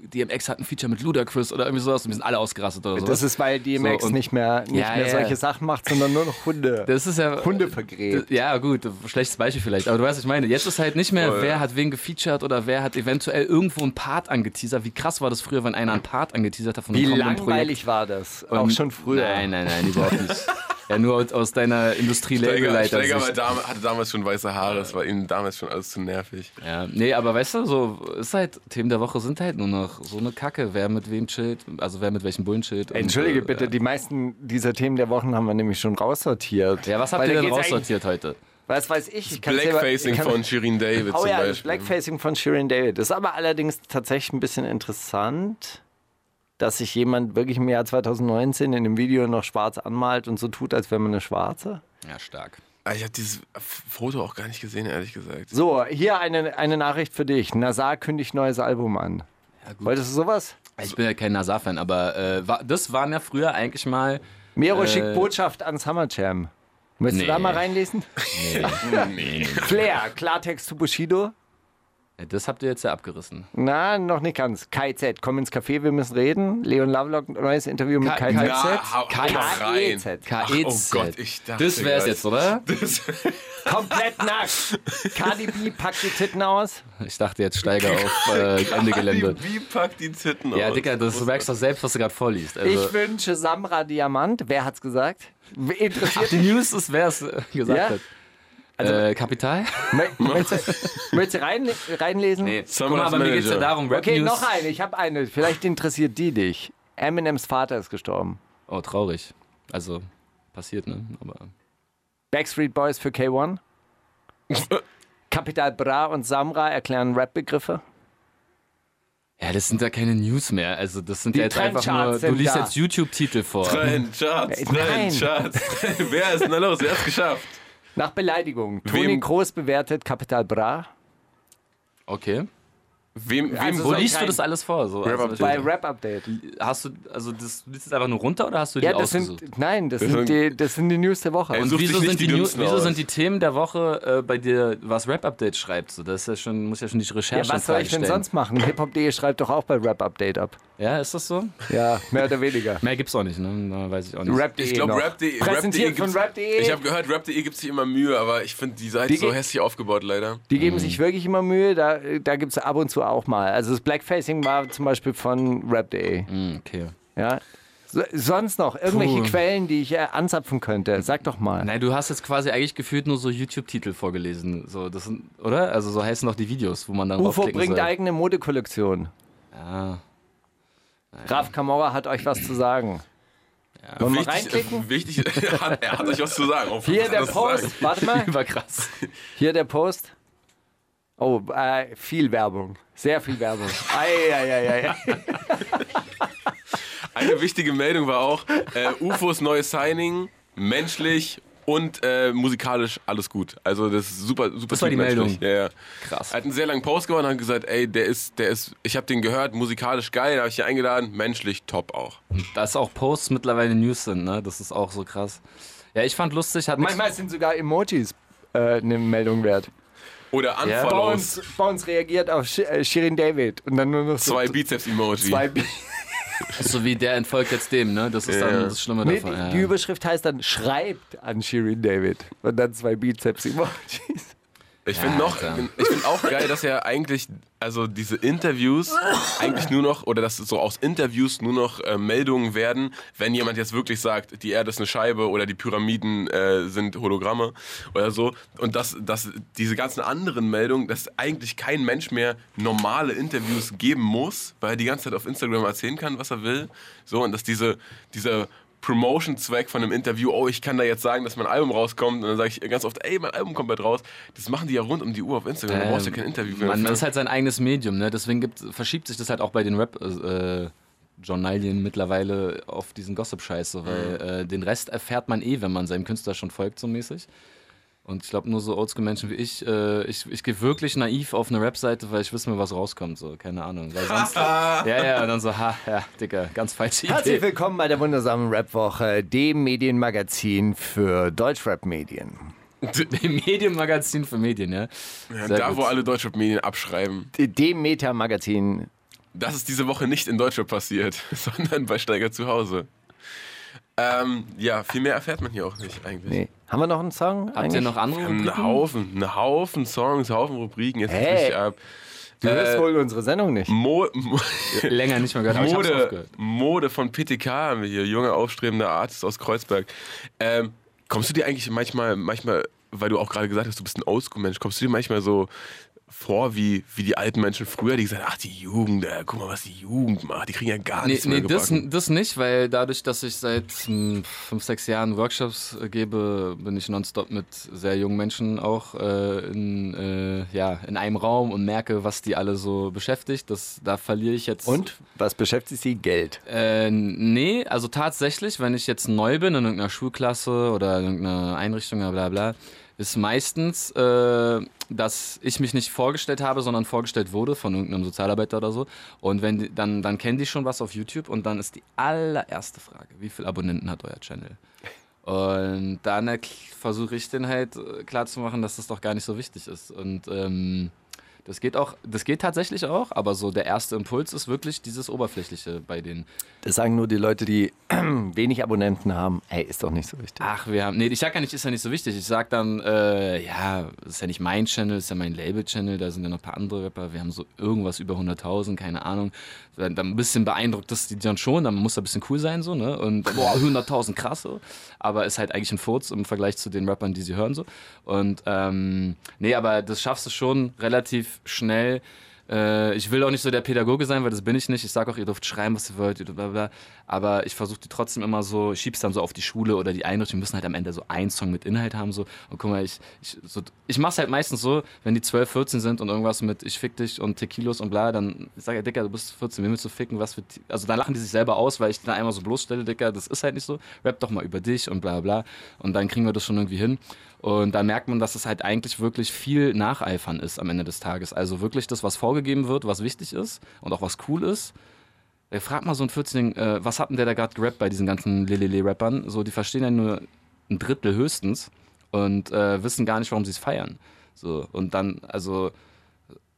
DMX hat ein Feature mit Ludacris oder irgendwie sowas und wir sind alle ausgerastet oder so. Das ist, weil DMX So, nicht mehr, nicht Ja, mehr ja. solche Sachen macht, sondern nur noch Hunde. Das ist ja. Hunde vergräbt. Ja, gut, schlechtes Beispiel vielleicht. Aber du weißt, was ich meine. Jetzt ist halt nicht mehr, Voll. wer hat wen gefeatured oder wer hat eventuell irgendwo einen Part angeteasert. Wie krass war das früher, wenn einer einen Part angeteasert hat von einem Wie kommenden Projekt? langweilig war das? Auch Und- schon früher. Nein, nein, nein, überhaupt nicht. ja, nur aus, aus deiner Steiger, Industrielabelleiter. Steiger war dam hatte damals schon weiße Haare. Es war ihm damals schon alles zu nervig. Ja, nee, aber weißt du, so ist halt, Themen der Woche sind halt nur noch so eine Kacke, wer mit wem chillt, also wer mit welchem Bullen chillt. und, Entschuldige äh, bitte, die meisten dieser Themen der Wochen haben wir nämlich schon raussortiert. Ja, was habt Weil ihr denn raussortiert heute? Was weiß ich? ich Blackfacing ich kann- von Shirin David Oh zum ja, das Beispiel. Blackfacing von Shirin David. Das ist aber allerdings tatsächlich ein bisschen interessant, dass sich jemand wirklich im Jahr 2019 in dem Video noch schwarz anmalt und so tut, als wäre man eine Schwarze. Ja, stark. Ah, Ich habe dieses Foto auch gar nicht gesehen, ehrlich gesagt. So, hier eine, eine Nachricht für dich. Nazar kündigt neues Album an. Wolltest du sowas? Ich bin ja kein Nazar-Fan, aber äh, war, das waren ja früher eigentlich mal. Mero Äh, schickt Botschaft an Summer Jam. Möchtest Nee. du da mal reinlesen? Nee, nee. Flair, Klartext zu Bushido. Ja, Das habt ihr jetzt ja abgerissen. Na, noch nicht ganz. KZ, komm ins Café, wir müssen reden. Leon Lovelock, neues Interview mit KZ. KEZ. KEZ. oh Gott, ich dachte Das wär's jetzt, oder? Komplett nackt. Cardi B packt die Titten aus. Ich dachte jetzt Steiger auf äh, Ende Gelände. Wie packt die Titten Ja, aus? Dicker, das merkst du doch selbst, was du gerade vorliest. Also, Ich wünsche Samra Diamant. Wer hat's gesagt? Interessiert die News ist, wer es äh, gesagt Ja? hat. Äh, Kapital? Mö- Möchtest du, rein, reinlesen? Nee, guck mal, aber mir geht's ja Manager. darum, Rap Okay, News. noch eine. Ich habe eine. Vielleicht interessiert die dich. Eminems Vater ist gestorben. Oh, traurig. Also, passiert, ne? Aber Backstreet Boys für K1. Capital Bra und Samra erklären Rap-Begriffe. ja, das sind ja keine News mehr. Also, das sind Die ja jetzt einfach nur, du liest da. jetzt YouTube-Titel vor. Trendcharts, nein. Trendcharts. Wer ist denn da los? Wer hat's geschafft? Nach Beleidigung. Toni Wem- Groß bewertet Capital Bra. Okay. Wem, wem Also Wo so liest du das alles vor? So, Rap also. Bei Rap Update. hast du, also das du liest es einfach nur runter oder hast du die Ja, das ausgesucht? sind, nein, das sind, die, das sind die News der Woche. Ey, Und wieso, sind die die, New- Dümmsten wieso sind die Themen der Woche äh, bei dir, was Rap Update schreibt? So, das ist ja schon, muss ja schon die ja, Recherche was soll ich denn stellen. sonst machen? Hiphop.de schreibt doch auch bei Rap Update ab. Ja, ist das so? Ja, mehr oder weniger. Mehr gibt's auch nicht, ne? Weiß ich auch nicht. Rap.de Ich glaube. Rap.de. Präsentiert von gibt's- Rap.de. Ich habe gehört, Rap.de gibt sich immer Mühe, aber ich finde die Seite Die so hässlich aufgebaut, leider. Die Mhm. geben sich wirklich immer Mühe, da, da gibt es ab und zu auch mal. Also das Blackfacing war zum Beispiel von Rap.de. Hm, okay. Ja. So, sonst noch irgendwelche Puh. Quellen, die ich äh, anzapfen könnte? Sag doch mal. Nein, du hast jetzt quasi eigentlich gefühlt nur so YouTube-Titel vorgelesen. So, das sind, oder? Also so heißen doch die Videos, wo man dann UFO bringt soll. eigene Modekollektion. Ja. Raf Kamora hat euch was zu sagen. Wollen wir reinklicken? wichtig er, hat, er hat euch was zu sagen. Auf Hier der er. Post. Warte mal. War krass. Hier der Post. Oh, äh, viel Werbung. Sehr viel Werbung. Ei, ei, ei, ei. Eine wichtige Meldung war auch, äh, UFOs neues Signing, menschlich und äh, musikalisch alles gut. Also das ist super, super Das war die. Meldung. Ja, ja. Krass. Er hat einen sehr langen Post gemacht und hat gesagt, ey, der ist, der ist, ich habe den gehört, musikalisch geil, da habe ich ihn eingeladen, menschlich top auch. Dass auch Posts mittlerweile News sind, ne? Das ist auch so krass. Ja, ich fand lustig, hat Manchmal sind sogar Emojis äh, eine Meldung wert. Oder Unfollows, uns, bei uns reagiert auf Sh äh, Shirin David und dann nur noch so zwei Bizeps-Emoji. zwei Bi so wie der entfolgt jetzt dem, ne? Das ist Ja, dann ja. das Schlimme nee, davon. die, ja. die Überschrift heißt dann schreibt an Shirin David und dann zwei Bizeps-Emojis. Ich finde noch, ich finde auch geil, dass er eigentlich, also diese Interviews eigentlich nur noch, oder dass so aus Interviews nur noch äh, Meldungen werden, wenn jemand jetzt wirklich sagt, die Erde ist eine Scheibe oder die Pyramiden äh, sind Hologramme oder so. Und dass, dass diese ganzen anderen Meldungen, dass eigentlich kein Mensch mehr normale Interviews geben muss, weil er die ganze Zeit auf Instagram erzählen kann, was er will. So, und dass diese, dieser Promotion-Zweck von einem Interview, oh, ich kann da jetzt sagen, dass mein Album rauskommt. Und dann sage ich ganz oft, ey, mein Album kommt bald raus. Das machen die ja rund um die Uhr auf Instagram. Da brauchst du ja kein Interview für. Man, das ist halt sein eigenes Medium, ne? Deswegen gibt, verschiebt sich das halt auch bei den Rap. Äh, Journalien mittlerweile auf diesen Gossip-Scheiß, so, weil Mhm. äh, den Rest erfährt man eh, wenn man seinem Künstler schon folgt, so mäßig. Und ich glaube, nur so Oldschool-Menschen wie ich, äh, ich, ich gehe wirklich naiv auf eine Rap-Seite, weil ich wissen will, was rauskommt, so, keine Ahnung. Weil sonst, ja, ja, und dann so, ha, ja, Dicker, ganz falsche Herzlich Idee. willkommen bei der wundersamen Rap-Woche, dem Medienmagazin für Deutschrap-Medien. Medienmagazin für Medien, ja. Ja, da, gut. wo alle Deutschrap-Medien abschreiben. Dem Meta-Magazin. Das ist diese Woche nicht in Deutschrap passiert, sondern bei Steiger zu Hause. Ähm, ja, viel mehr erfährt man hier auch nicht eigentlich. Nee. Haben wir noch einen Song? Habt ihr noch andere? Haben einen Rubriken? Haufen, einen Haufen Songs, einen Haufen Rubriken. Jetzt Hey. ab. Du hörst Äh, wohl unsere Sendung nicht. Mo Mo Länger nicht mehr gehört, aber ich hab's Mode, aufgehört. Mode von PTK haben wir hier, junger aufstrebender Artist aus Kreuzberg. Ähm, kommst du dir eigentlich manchmal, manchmal, weil du auch gerade gesagt hast, du bist ein Oldschool-Mensch, kommst du dir manchmal so vor wie, wie die alten Menschen früher, die gesagt haben, ach die Jugend, äh, guck mal, was die Jugend macht, die kriegen ja gar Nee, nichts nee mehr das, gebacken. das nicht, weil dadurch, dass ich seit hm, fünf, sechs Jahren Workshops äh, gebe, bin ich nonstop mit sehr jungen Menschen auch äh, in, äh, ja, in einem Raum und merke, was die alle so beschäftigt. Das, da verliere ich jetzt. Und was beschäftigt Sie? Geld. Äh, nee, also tatsächlich, wenn ich jetzt neu bin in irgendeiner Schulklasse oder in irgendeiner Einrichtung, bla bla bla, ist meistens, äh, dass ich mich nicht vorgestellt habe, sondern vorgestellt wurde von irgendeinem Sozialarbeiter oder so. Und wenn die, dann, dann kennen die schon was auf YouTube und dann ist die allererste Frage, wie viele Abonnenten hat euer Channel? Und dann versuche ich den halt äh, klarzumachen, dass das doch gar nicht so wichtig ist. Und ähm, Das geht auch, das geht tatsächlich auch, aber so der erste Impuls ist wirklich dieses Oberflächliche bei denen. Das sagen nur die Leute, die wenig Abonnenten haben. Ey, ist doch nicht so wichtig. Ach, wir haben. Nee, ich sag ja nicht, ist ja nicht so wichtig. Ich sag dann, äh, ja, das ist ja nicht mein Channel, ist ja mein Label-Channel, da sind ja noch ein paar andere Rapper. Wir haben so irgendwas über 100.000, keine Ahnung. Dann ein bisschen beeindruckt das die dann schon, dann muss da ein bisschen cool sein, so, ne? Und boah, 100.000 krass, so. Aber ist halt eigentlich ein Furz im Vergleich zu den Rappern, die sie hören, so. Und, ähm, nee, aber das schaffst du schon relativ schnell. Äh, ich will auch nicht so der Pädagoge sein, weil das bin ich nicht. Ich sage auch, ihr dürft schreiben, was ihr wollt, bla bla. Aber ich versuche die trotzdem immer so, ich schieb's dann so auf die Schule oder die Einrichtung. Die müssen halt am Ende so einen Song mit Inhalt haben. So. Und guck mal, ich, ich, so, ich mach's halt meistens so, wenn die 12, 14 sind und irgendwas mit ich fick dich und Tequilos und bla, dann sag ich, Dicker, du bist 14, wie willst du ficken, was für. Also dann lachen die sich selber aus, weil ich da einmal so bloßstelle, Dicker, das ist halt nicht so. Rap doch mal über dich und bla bla. Und dann kriegen wir das schon irgendwie hin. Und da merkt man, dass es halt eigentlich wirklich viel Nacheifern ist am Ende des Tages. Also wirklich das, was vorgegeben wird, was wichtig ist und auch was cool ist. Äh, frag mal so ein 14 äh, was hat denn der da gerade gerappt bei diesen ganzen Lelele-Rappern? So, die verstehen ja nur ein Drittel höchstens und äh, wissen gar nicht, warum sie es feiern. So, und dann, also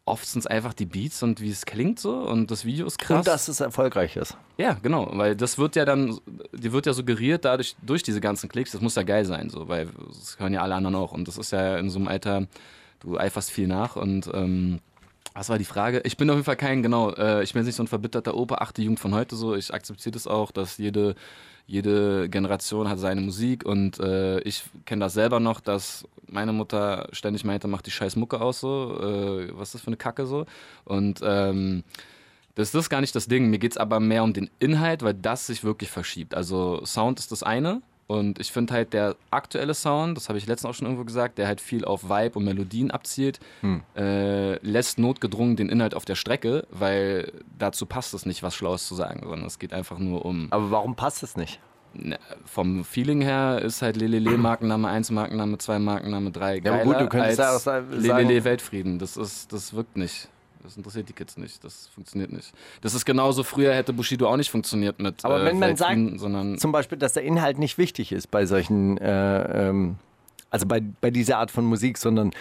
oft sind es einfach die Beats und wie es klingt so und das Video ist krass. Und dass es erfolgreich ist. Ja, genau, weil das wird ja dann, die wird ja suggeriert dadurch, durch diese ganzen Klicks, das muss ja geil sein, so, weil das hören ja alle anderen auch und das ist ja in so einem Alter, du eiferst viel nach und ähm, was war die Frage? Ich bin auf jeden Fall kein, genau, äh, ich bin nicht so ein verbitterter Opa, achte Jugend von heute so, ich akzeptiere das auch, dass jede jede Generation hat seine Musik und äh, ich kenne das selber noch, dass meine Mutter ständig meinte, mach die scheiß Mucke aus so, äh, was ist das für eine Kacke so und ähm, das ist gar nicht das Ding, mir geht es aber mehr um den Inhalt, weil das sich wirklich verschiebt. Also Sound ist das eine, und ich finde halt, der aktuelle Sound, das habe ich letztens auch schon irgendwo gesagt, der halt viel auf Vibe und Melodien abzielt, hm. äh, lässt notgedrungen den Inhalt auf der Strecke, weil dazu passt es nicht, was Schlaues zu sagen, sondern es geht einfach nur um. Aber warum passt es nicht? Na, vom Feeling her ist halt Lelele Markenname 1, Markenname 2, Markenname 3 geiler ja, gut, du könntest als auch sagen, Lelele Weltfrieden. Das, ist, das wirkt nicht. Das interessiert die Kids nicht. Das funktioniert nicht. Das ist genauso, früher hätte Bushido auch nicht funktioniert mit. Aber wenn äh, man sagt, sondern zum Beispiel, dass der Inhalt nicht wichtig ist bei solchen, äh, ähm, also bei, bei dieser Art von Musik, sondern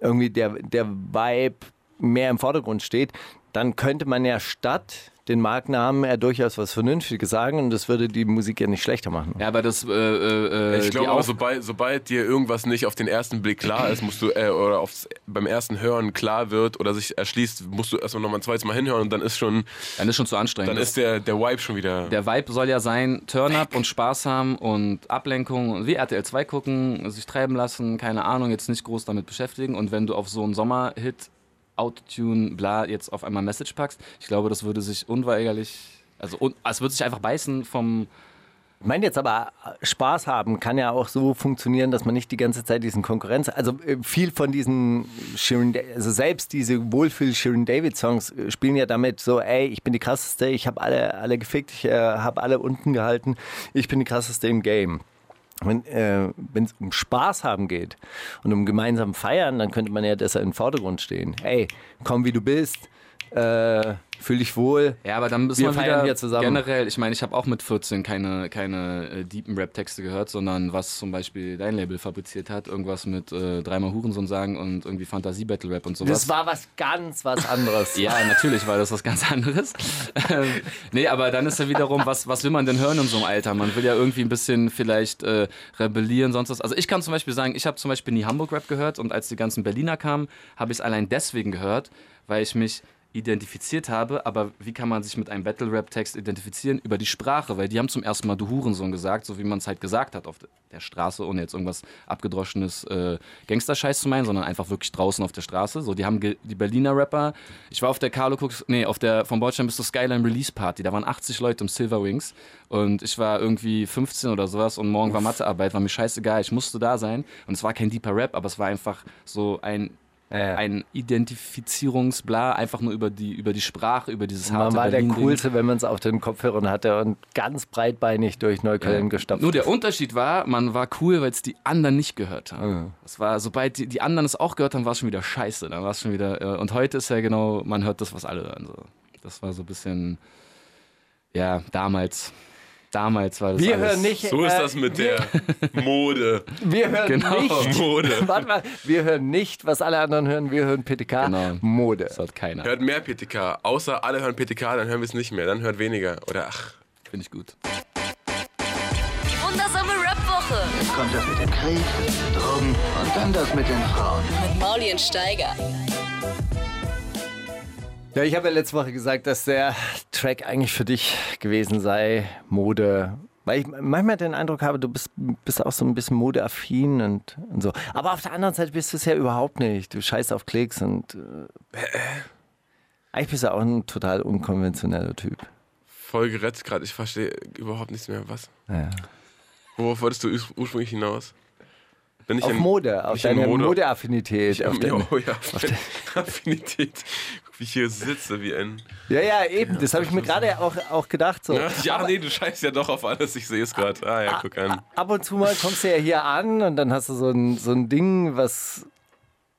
irgendwie der, der Vibe mehr im Vordergrund steht, dann könnte man ja statt den Markennamen ja durchaus was Vernünftiges sagen und das würde die Musik ja nicht schlechter machen. Ja, aber das. Äh, äh, ich glaube, aber sobald, sobald dir irgendwas nicht auf den ersten Blick klar ist, musst du, äh, oder aufs, beim ersten Hören klar wird oder sich erschließt, musst du erstmal nochmal ein zweites Mal hinhören und dann ist schon. Dann ist schon zu anstrengend. Dann ist der, der Vibe schon wieder. Der Vibe soll ja sein, Turn-up und Spaß haben und Ablenkung und wie RTL 2 gucken, sich treiben lassen, keine Ahnung, jetzt nicht groß damit beschäftigen und wenn du auf so einen Sommerhit Autotune, bla, jetzt auf einmal Message packst. Ich glaube, das würde sich unweigerlich, also un, es würde sich einfach beißen vom. Ich meine jetzt aber, Spaß haben kann ja auch so funktionieren, dass man nicht die ganze Zeit diesen Konkurrenz, also äh, viel von diesen Sharon, also selbst diese Wohlfühl Sharon David Songs äh, spielen ja damit so, ey, ich bin die krasseste, ich habe alle, alle gefickt, ich äh, habe alle unten gehalten, ich bin die krasseste im Game wenn äh, es um Spaß haben geht und um gemeinsam feiern, dann könnte man ja deshalb im Vordergrund stehen. Hey, komm wie du bist, äh, fühl dich wohl. Ja, aber dann müssen wir feiern wieder zusammen. generell, ich meine, ich habe auch mit 14 keine, keine äh, deepen Rap-Texte gehört, sondern was zum Beispiel dein Label fabriziert hat, irgendwas mit äh, dreimal Hurensohn sagen und irgendwie Fantasie-Battle-Rap und sowas. Das war was ganz was anderes. ja, natürlich war das was ganz anderes. ähm, nee, aber dann ist ja wiederum, was, was will man denn hören in so einem Alter? Man will ja irgendwie ein bisschen vielleicht äh, rebellieren, sonst was. Also ich kann zum Beispiel sagen, ich habe zum Beispiel nie Hamburg-Rap gehört und als die ganzen Berliner kamen, habe ich es allein deswegen gehört, weil ich mich identifiziert habe, aber wie kann man sich mit einem Battle-Rap-Text identifizieren? Über die Sprache, weil die haben zum ersten Mal Du Hurensohn gesagt, so wie man es halt gesagt hat auf der Straße, ohne jetzt irgendwas abgedroschenes äh, Gangsterscheiß zu meinen, sondern einfach wirklich draußen auf der Straße. So, die haben die Berliner Rapper, ich war auf der Carlo Cooks, nee, auf der von Bordstein bis zur Skyline Release Party, da waren 80 Leute im Silver Wings und ich war irgendwie 15 oder sowas und morgen war Mathearbeit, war mir scheißegal, ich musste da sein und es war kein deeper Rap, aber es war einfach so ein ja. ein Identifizierungsbla, einfach nur über die, über die Sprache, über dieses harte Man war der Coolste, wenn man es auf den Kopfhörern hatte und ganz breitbeinig durch Neukölln ja. gestapft. Nur der Unterschied war, man war cool, weil es die anderen nicht gehört haben. Ja. Es war, sobald die, die anderen es auch gehört haben, war es schon wieder scheiße. Dann war es schon wieder, äh, und heute ist ja genau, man hört das, was alle hören. So. Das war so ein bisschen, ja, damals. Damals war das Wir alles. hören nicht. So ist äh, das mit der Mode. Wir hören Genau. nicht. Mode. Warte mal, wir hören nicht, was alle anderen hören. Wir hören PTK. Genau. Mode. Das hat keiner. Hört mehr PTK. Außer alle hören PTK, dann hören wir es nicht mehr. Dann hört weniger. Oder ach, Finde ich gut. Die wundersame Rap-Woche Jetzt kommt das mit dem Krieg, Drogen und dann das mit den Frauen. mit Mauli und Steiger. Ja, ich habe ja letzte Woche gesagt, dass der Track eigentlich für dich gewesen sei. Mode. Weil ich manchmal den Eindruck habe, du bist, bist auch so ein bisschen modeaffin und, und so. Aber auf der anderen Seite bist du es ja überhaupt nicht. Du scheißt auf Klicks und. Äh, eigentlich bist du auch ein total unkonventioneller Typ. voll gerettet gerade. Ich verstehe überhaupt nichts mehr. Was? Ja. Worauf wolltest du urs- ursprünglich hinaus? Bin ich Auf in- Mode, auf ich in deine Mode- Modeaffinität. Auf Ja, deine, oh ja, auf meine Affinität. Guck, wie ich hier sitze, wie ein. ja, ja, eben. Das habe ich mir gerade auch, auch gedacht. So. Ja, nee, du scheißt ja doch auf alles. Ich sehe es gerade. Ah ja, guck an. Ab und zu mal kommst du ja hier an und dann hast du so ein, so ein Ding, was.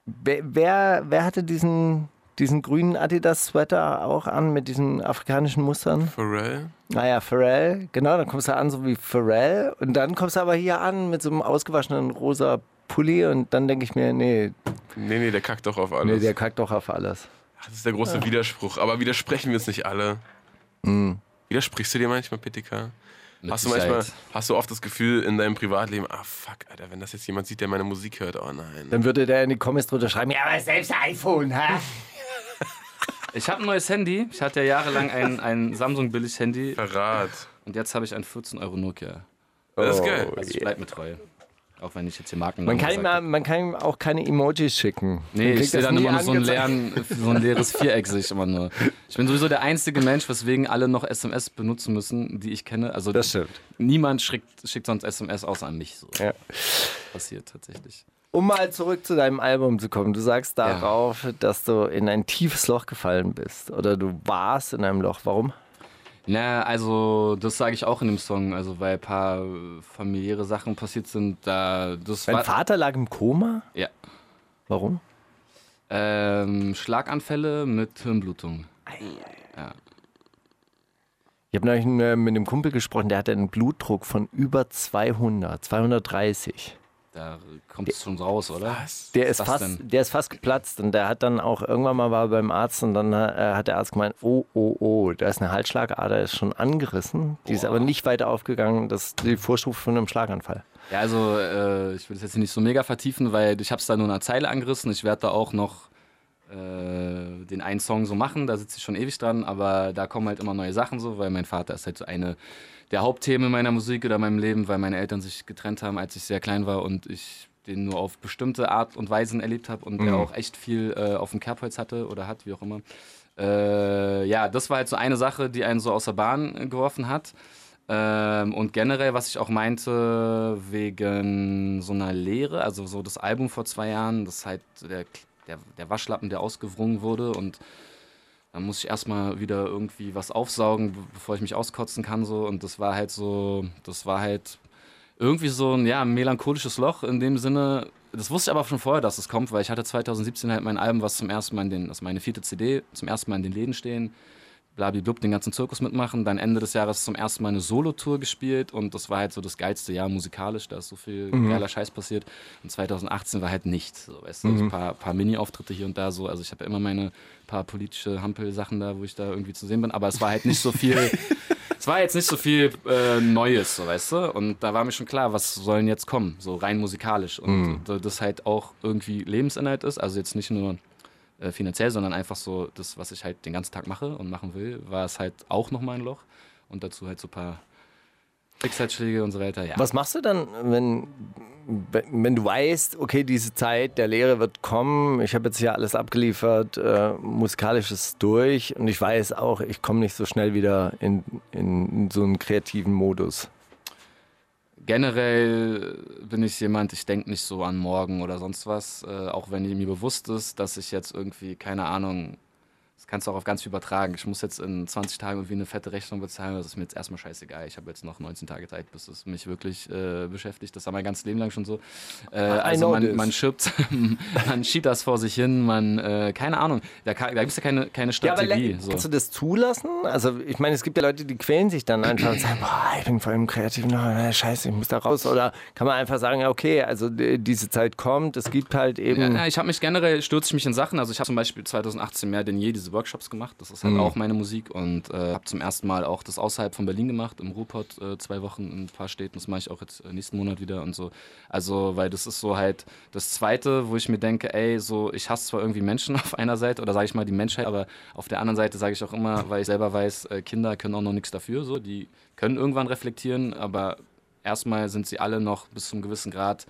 Wer, wer, wer hatte diesen, diesen grünen Adidas-Sweater auch an mit diesen afrikanischen Mustern? Pharrell? Naja, Pharrell, genau, dann kommst du an so wie Pharrell und dann kommst du aber hier an mit so einem ausgewaschenen rosa Pulli und dann denke ich mir, nee, Nee, nee, der kackt doch auf nee, alles. der kackt doch auf alles. das ist der große Widerspruch. Aber widersprechen wir uns nicht alle. Mhm. Widersprichst du dir manchmal, PTK? Mit Hast du manchmal, Sicherheit. hast du oft das Gefühl in deinem Privatleben, ah fuck, Alter, wenn das jetzt jemand sieht, der meine Musik hört, oh nein. Dann würde der in die Comments drunter schreiben, ja, aber selbst iPhone, hä? Ich habe ein neues Handy. Ich hatte ja jahrelang ein, ein Samsung-Billig-Handy Verrat. und jetzt habe ich ein 14 Euro Nokia. Das ist geil. Also ich bleib mir treu. Auch wenn ich jetzt hier Marken Man kann, ihm, man kann ihm auch keine Emojis schicken. Nee, ich sehe dann immer nur so ein, leeren, so ein leeres Viereck sehe ich immer nur. Ich bin sowieso der einzige Mensch, weswegen alle noch SMS benutzen müssen, die ich kenne. Also Das stimmt. niemand schickt, schickt sonst SMS außer an mich. So. Ja. Passiert tatsächlich. Um mal zurück zu deinem Album zu kommen. Du sagst darauf, dass du in ein tiefes Loch gefallen bist. Oder du warst in einem Loch. Warum? Na, also das sage ich auch in dem Song, also weil ein paar familiäre Sachen passiert sind. Da, das Dein war, Vater lag im Koma? Ja. Warum? Ähm, Schlaganfälle mit Hirnblutung. Ich habe neulich mit einem Kumpel gesprochen, der hatte einen Blutdruck von über 200, 230. Da kommt es schon raus, oder? Was? Der ist, das fast, denn? der ist fast geplatzt und der hat dann auch irgendwann mal war beim Arzt und dann äh, hat der Arzt gemeint, oh, oh, oh, da ist eine Halsschlagader, ist schon angerissen. Die ist aber nicht weiter aufgegangen. Das ist die Vorstufe von einem Schlaganfall. Ja, also äh, ich will das jetzt nicht so mega vertiefen, weil ich habe es da nur eine Zeile angerissen. Ich werde da auch noch äh, den einen Song so machen, da sitze ich schon ewig dran, aber da kommen halt immer neue Sachen so, weil mein Vater ist halt so eine der Hauptthemen meiner Musik oder meinem Leben, weil meine Eltern sich getrennt haben, als ich sehr klein war und ich den nur auf bestimmte Art und Weisen erlebt habe und der auch echt viel äh, auf dem Kerbholz hatte oder hat, wie auch immer. Äh, ja, das war halt so eine Sache, die einen so aus der Bahn geworfen hat. Ähm, und generell, was ich auch meinte, wegen so einer Lehre, also so das Album vor zwei Jahren, das ist halt der, der, der Waschlappen, der ausgewrungen wurde und dann muss ich erstmal wieder irgendwie was aufsaugen, be- bevor ich mich auskotzen kann. So. Und das war halt so, das war halt irgendwie so ein ja, melancholisches Loch in dem Sinne. Das wusste ich aber schon vorher, dass es kommt, weil ich hatte 2017 halt mein Album, was zum ersten Mal in den, also meine vierte CD, zum ersten Mal in den Läden stehen, blablablub, den ganzen Zirkus mitmachen. Dann Ende des Jahres zum ersten Mal eine Solo-Tour gespielt und das war halt so das geilste Jahr musikalisch, da ist so viel geiler Scheiß passiert. Und 2018 war halt nichts, so, weißt du, ein paar, paar Mini-Auftritte hier und da so. Also ich habe ja immer meine paar politische Hampel-Sachen da, wo ich da irgendwie zu sehen bin, aber es war halt nicht so viel. Es war jetzt nicht so viel äh, Neues, so weißt du. Und da war mir schon klar, was soll denn jetzt kommen, so rein musikalisch. Und da das halt auch irgendwie Lebensinhalt ist, also jetzt nicht nur äh, finanziell, sondern einfach so das, was ich halt den ganzen Tag mache und machen will, war es halt auch nochmal ein Loch. Und dazu halt so ein paar Schicksalsschläge und so weiter. Ja. Was machst du dann, wenn, wenn du weißt, okay, diese Zeit der Lehre wird kommen, ich habe jetzt hier alles abgeliefert, äh, musikalisch ist durch und ich weiß auch, ich komme nicht so schnell wieder in, in so einen kreativen Modus. Generell bin ich jemand, ich denke nicht so an morgen oder sonst was, äh, auch wenn mir bewusst ist, dass ich jetzt irgendwie, keine Ahnung, kannst du auch auf ganz viel übertragen. Ich muss jetzt in 20 Tagen irgendwie eine fette Rechnung bezahlen, das ist mir jetzt erstmal scheißegal. Ich habe jetzt noch 19 Tage Zeit, bis es mich wirklich äh, beschäftigt. Das war mein ganzes Leben lang schon so. Äh, also man, man schippt, man schiebt das vor sich hin, man, äh, keine Ahnung, da, kann- da gibt es ja keine, keine Ja, Strategie. le- so. kannst du das zulassen? Also ich meine, es gibt ja Leute, die quälen sich dann einfach und sagen, boah, ich bin voll im Kreativen, oh, scheiße, ich muss da raus. Oder kann man einfach sagen, ja, okay, also die- diese Zeit kommt, es gibt halt eben... Ja, ich habe mich generell, stürze ich mich in Sachen. Also ich habe zum Beispiel 2018 mehr denn je diese Workshops gemacht. Das ist halt auch meine Musik und äh, habe zum ersten Mal auch das außerhalb von Berlin gemacht, im Ruhrpott äh, zwei Wochen in ein paar Städten. Das mache ich auch jetzt äh, nächsten Monat wieder und so. Also, weil das ist so halt das Zweite, wo ich mir denke, ey, so, ich hasse zwar irgendwie Menschen auf einer Seite oder sage ich mal die Menschheit, aber auf der anderen Seite sage ich auch immer, weil ich selber weiß, äh, Kinder können auch noch nichts dafür. So, die können irgendwann reflektieren, aber erstmal sind sie alle noch bis zum gewissen Grad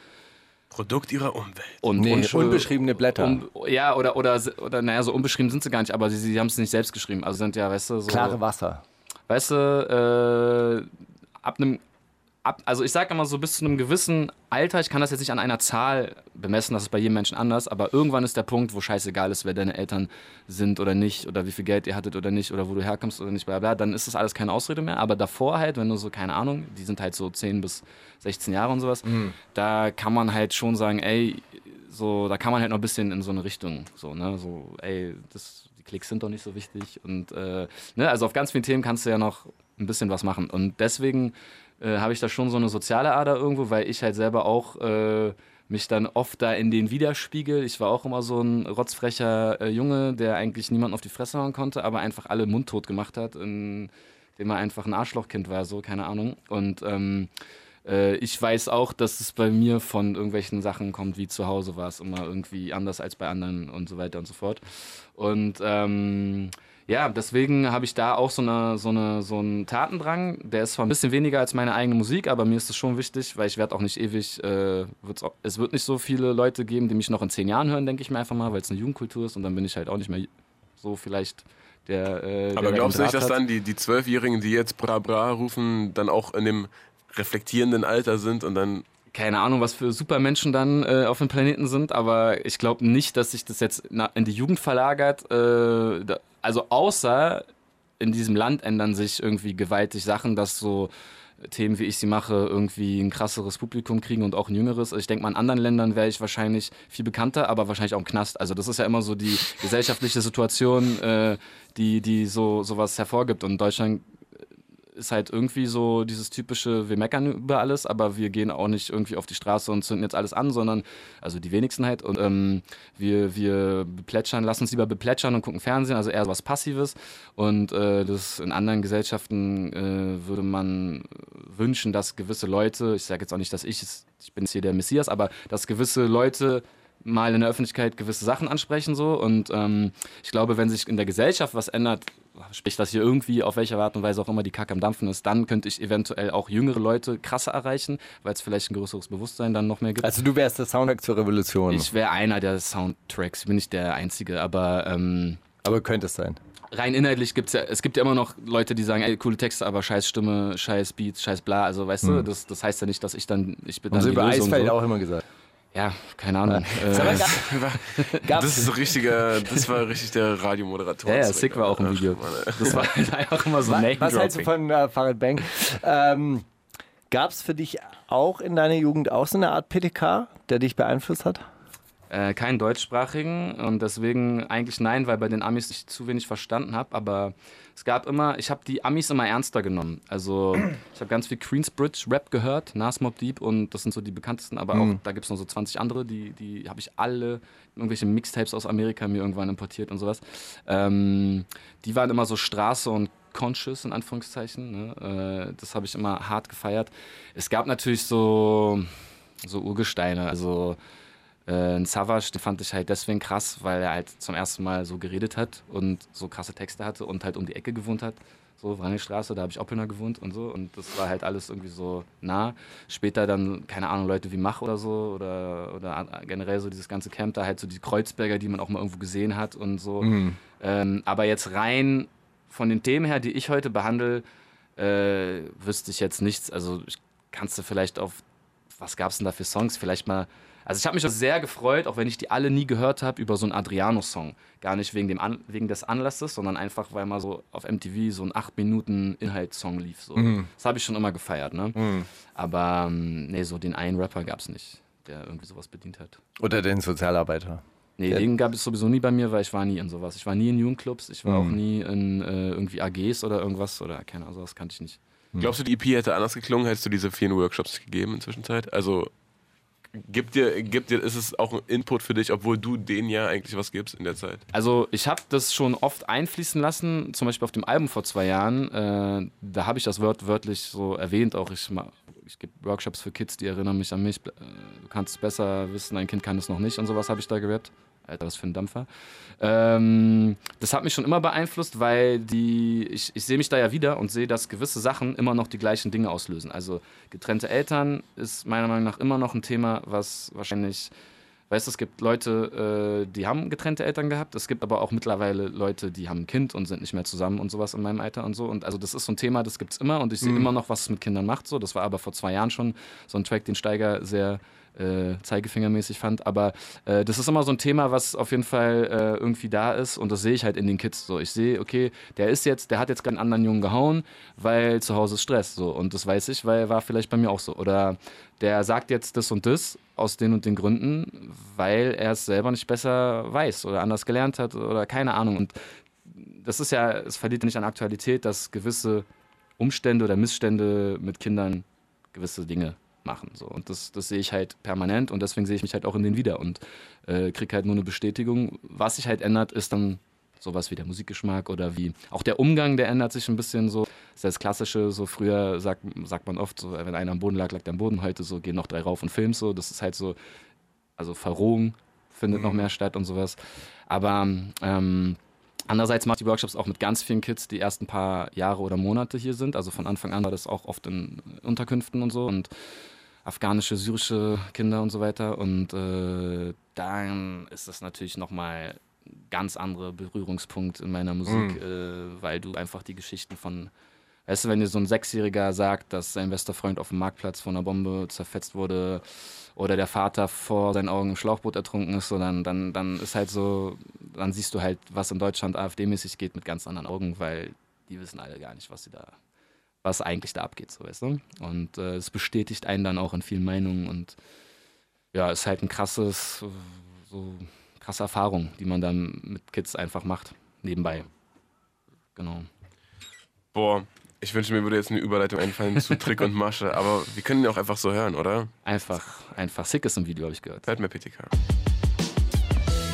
Produkt ihrer Umwelt. und Nee, unschuld- unbeschriebene Blätter. Un, ja, oder, oder, oder naja, so unbeschrieben sind sie gar nicht, aber sie, sie haben es nicht selbst geschrieben. Also sind ja, weißt du, so. Klare Wasser. Weißt du, äh, ab einem. Ab, also ich sage immer so, bis zu einem gewissen Alter, ich kann das jetzt nicht an einer Zahl bemessen, das ist bei jedem Menschen anders, aber irgendwann ist der Punkt, wo scheißegal ist, wer deine Eltern sind oder nicht, oder wie viel Geld ihr hattet oder nicht, oder wo du herkommst oder nicht, bla bla, dann ist das alles keine Ausrede mehr. Aber davor halt, wenn du so, keine Ahnung, die sind halt so 10 bis 16 Jahre und sowas, da kann man halt schon sagen, ey, so, da kann man halt noch ein bisschen in so eine Richtung, so, ne, so, ey, das, die Klicks sind doch nicht so wichtig und, äh, ne, also auf ganz vielen Themen kannst du ja noch ein bisschen was machen und deswegen äh, habe ich da schon so eine soziale Ader irgendwo, weil ich halt selber auch äh, mich dann oft da in den widerspiegel. Ich war auch immer so ein rotzfrecher äh, Junge, der eigentlich niemanden auf die Fresse hauen konnte, aber einfach alle mundtot gemacht hat, indem er einfach ein Arschlochkind war, so, keine Ahnung. Und ähm, äh, ich weiß auch, dass es bei mir von irgendwelchen Sachen kommt, wie zu Hause war es immer irgendwie anders als bei anderen und so weiter und so fort. Und ähm, ja, deswegen habe ich da auch so, eine, so, eine, so einen Tatendrang. Der ist zwar ein bisschen weniger als meine eigene Musik, aber mir ist das schon wichtig, weil ich werde auch nicht ewig, äh, auch, es wird nicht so viele Leute geben, die mich noch in zehn Jahren hören, denke ich mir einfach mal, weil es eine Jugendkultur ist und dann bin ich halt auch nicht mehr so vielleicht der. Äh, Aber der glaubst du nicht, dass dann die, die Zwölfjährigen, die jetzt Bra Bra rufen, dann auch in dem reflektierenden Alter sind und dann keine Ahnung, was für Supermenschen dann äh, auf dem Planeten sind, aber ich glaube nicht, dass sich das jetzt in die Jugend verlagert. Äh, da, also außer in diesem Land ändern sich irgendwie gewaltig Sachen, dass so Themen, wie ich sie mache, irgendwie ein krasseres Publikum kriegen und auch ein jüngeres. Ich denke mal, in anderen Ländern wäre ich wahrscheinlich viel bekannter, aber wahrscheinlich auch im Knast. Also das ist ja immer so die gesellschaftliche Situation, äh, die, die so sowas hervorgibt. Und in Deutschland ist halt irgendwie so dieses typische, wir meckern über alles, aber wir gehen auch nicht irgendwie auf die Straße und zünden jetzt alles an, sondern, also die wenigsten halt, und ähm, wir, wir beplätschern, lassen uns lieber beplätschern und gucken Fernsehen, also eher was Passives. Und äh, das in anderen Gesellschaften äh, würde man wünschen, dass gewisse Leute, ich sage jetzt auch nicht, dass ich, ich bin jetzt hier der Messias, aber dass gewisse Leute mal in der Öffentlichkeit gewisse Sachen ansprechen so und ähm, ich glaube, wenn sich in der Gesellschaft was ändert, sprich, dass hier irgendwie auf welche Art und Weise auch immer die Kacke am Dampfen ist, dann könnte ich eventuell auch jüngere Leute krasser erreichen, weil es vielleicht ein größeres Bewusstsein dann noch mehr gibt. Also du wärst der Soundtrack zur Revolution. ich wäre einer der Soundtracks, bin nicht der Einzige, aber ähm, aber könnte es sein. rein inhaltlich gibt es ja, es gibt ja immer noch Leute, die sagen, ey, coole Texte, aber scheiß Stimme, scheiß Beats, scheiß bla, also weißt du, das, das heißt ja nicht, dass ich dann, ich bin Haben dann sie die über Lösung, Eisfeld so. auch immer gesagt. Ja, keine Ahnung. Äh, ga- gab's- Das ist so richtiger, das war richtig der Radiomoderator. ja, ja, Sick war auch im Video. Das war einfach immer so Name was hältst du von äh, Farid Bang? Ähm, Gab es für dich auch in deiner Jugend auch so eine Art PTK, der dich beeinflusst hat? Äh, keinen deutschsprachigen und deswegen eigentlich nein, weil bei den Amis ich zu wenig verstanden habe. Aber es gab immer, ich habe die Amis immer ernster genommen. Also ich habe ganz viel Queensbridge Rap gehört, Nas Mob Deep und das sind so die bekanntesten. Aber auch da gibt es noch so 20 andere, die, die habe ich alle irgendwelche Mixtapes aus Amerika mir irgendwann importiert und sowas. Ähm, die waren immer so Straße und conscious in Anführungszeichen. Ne? Äh, das habe ich immer hart gefeiert. Es gab natürlich so so Urgesteine, also äh, ein Savage, den fand ich halt deswegen krass, weil er halt zum ersten Mal so geredet hat und so krasse Texte hatte und halt um die Ecke gewohnt hat. So, Wrangelstraße, da habe ich Oppelner gewohnt und so. Und das war halt alles irgendwie so nah. Später dann, keine Ahnung, Leute wie Mach oder so oder, oder generell so dieses ganze Camp, da halt so die Kreuzberger, die man auch mal irgendwo gesehen hat und so. Ähm, aber jetzt rein von den Themen her, die ich heute behandle, äh, wüsste ich jetzt nichts. Also ich kannst du vielleicht auf was gab es denn da für Songs? Vielleicht mal. Also ich habe mich sehr gefreut, auch wenn ich die alle nie gehört habe, über so einen Adriano-Song. Gar nicht wegen, dem An wegen des Anlasses, sondern einfach, weil mal so auf MTV so ein 8 Minuten Inhaltssong lief. So. Mhm. Das habe ich schon immer gefeiert. Ne? Mhm. Aber ähm, nee, so den einen Rapper gab es nicht, der irgendwie sowas bedient hat. Oder den Sozialarbeiter. Nee, Ja. den gab es sowieso nie bei mir, weil ich war nie in sowas. Ich war nie in Jugendclubs, ich war Mhm. auch nie in äh, irgendwie AGs oder irgendwas oder keine Ahnung, sowas kannte ich nicht. Glaubst du, die EP hätte anders geklungen, hättest du diese vielen Workshops gegeben in der Zwischenzeit? Also gibt dir, gibt dir, ist es auch ein Input für dich, obwohl du denen ja eigentlich was gibst in der Zeit? Also ich habe das schon oft einfließen lassen, zum Beispiel auf dem Album vor zwei Jahren. Äh, da habe ich das wört wörtlich so erwähnt. Auch ich, ich gebe Workshops für Kids, die erinnern mich an mich. Äh, du kannst es besser wissen, dein Kind kann es noch nicht und sowas habe ich da gerappt. Alter, was für ein Dampfer. Ähm, das hat mich schon immer beeinflusst, weil die, ich, ich sehe mich da ja wieder und sehe, dass gewisse Sachen immer noch die gleichen Dinge auslösen. Also getrennte Eltern ist meiner Meinung nach immer noch ein Thema, was wahrscheinlich Weißt du, es gibt Leute, äh, die haben getrennte Eltern gehabt. Es gibt aber auch mittlerweile Leute, die haben ein Kind und sind nicht mehr zusammen und sowas in meinem Alter und so. Und also das ist so ein Thema, das gibt es immer und ich sehe immer noch, was es mit Kindern macht. So, das war aber vor zwei Jahren schon so ein Track, den Steiger sehr äh, zeigefingermäßig fand. Aber äh, das ist immer so ein Thema, was auf jeden Fall äh, irgendwie da ist und das sehe ich halt in den Kids so. Ich sehe, okay, der ist jetzt, der hat jetzt gerade einen anderen Jungen gehauen, weil zu Hause ist Stress so und das weiß ich, weil war vielleicht bei mir auch so. Oder der sagt jetzt das und das aus den und den Gründen, weil er es selber nicht besser weiß oder anders gelernt hat oder keine Ahnung. Und das ist ja, es verliert nicht an Aktualität, dass gewisse Umstände oder Missstände mit Kindern gewisse Dinge machen. So. Und das, das sehe ich halt permanent und deswegen sehe ich mich halt auch in denen wieder und äh, kriege halt nur eine Bestätigung. Was sich halt ändert, ist dann sowas wie der Musikgeschmack oder wie auch der Umgang, der ändert sich ein bisschen so. Das ist das Klassische, so früher sagt, sagt man oft, so, wenn einer am Boden lag, lag der am Boden. Heute so gehen noch drei rauf und filmen so. Das ist halt so, also Verrohung findet noch mehr statt und sowas. Aber ähm, andererseits macht die Workshops auch mit ganz vielen Kids, die erst ein paar Jahre oder Monate hier sind. Also von Anfang an war das auch oft in Unterkünften und so und afghanische, syrische Kinder und so weiter. Und äh, dann ist das natürlich nochmal ganz anderer Berührungspunkt in meiner Musik, äh, weil du einfach die Geschichten von Weißt du, wenn dir so ein Sechsjähriger sagt, dass sein bester Freund auf dem Marktplatz von einer Bombe zerfetzt wurde oder der Vater vor seinen Augen im Schlauchboot ertrunken ist, so dann, dann, dann ist halt so, dann siehst du halt, was in Deutschland AfD-mäßig geht mit ganz anderen Augen, weil die wissen alle gar nicht, was sie da, was eigentlich da abgeht, so weißt du. Und äh, es bestätigt einen dann auch in vielen Meinungen und ja, ist halt ein krasses, so krasse Erfahrung, die man dann mit Kids einfach macht, nebenbei. Genau. Boah, ich wünsche mir würde jetzt eine Überleitung einfallen zu Trick und Masche, aber wir können ihn auch einfach so hören, oder? Einfach, einfach sick ist ein Video, habe ich gehört. Hört mir PTK.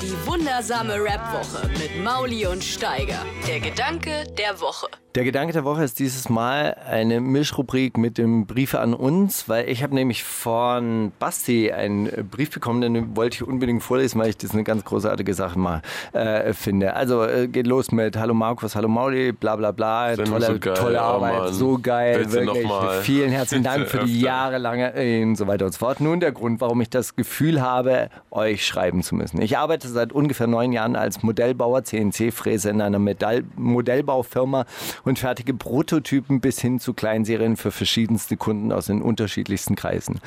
Die wundersame Rap-Woche mit Mauli und Steiger. Der Gedanke der Woche. Der Gedanke der Woche ist dieses Mal eine Mischrubrik mit dem Briefe an uns, weil ich habe nämlich von Basti einen Brief bekommen, den wollte ich unbedingt vorlesen, weil ich das eine ganz großartige Sache mal äh, finde. Also äh, geht los mit Hallo Markus, Hallo Mauli, bla bla bla, Sind tolle, so geil, tolle oh Arbeit, Mann. so geil, noch wirklich. Vielen herzlichen Dank für die jahrelange äh, und so weiter und so fort. Nun der Grund, warum ich das Gefühl habe, euch schreiben zu müssen. Ich arbeite seit ungefähr neun Jahren als Modellbauer, CNC-Fräse in einer Metall Modellbaufirma und fertige Prototypen bis hin zu Kleinserien für verschiedenste Kunden aus den unterschiedlichsten Kreisen.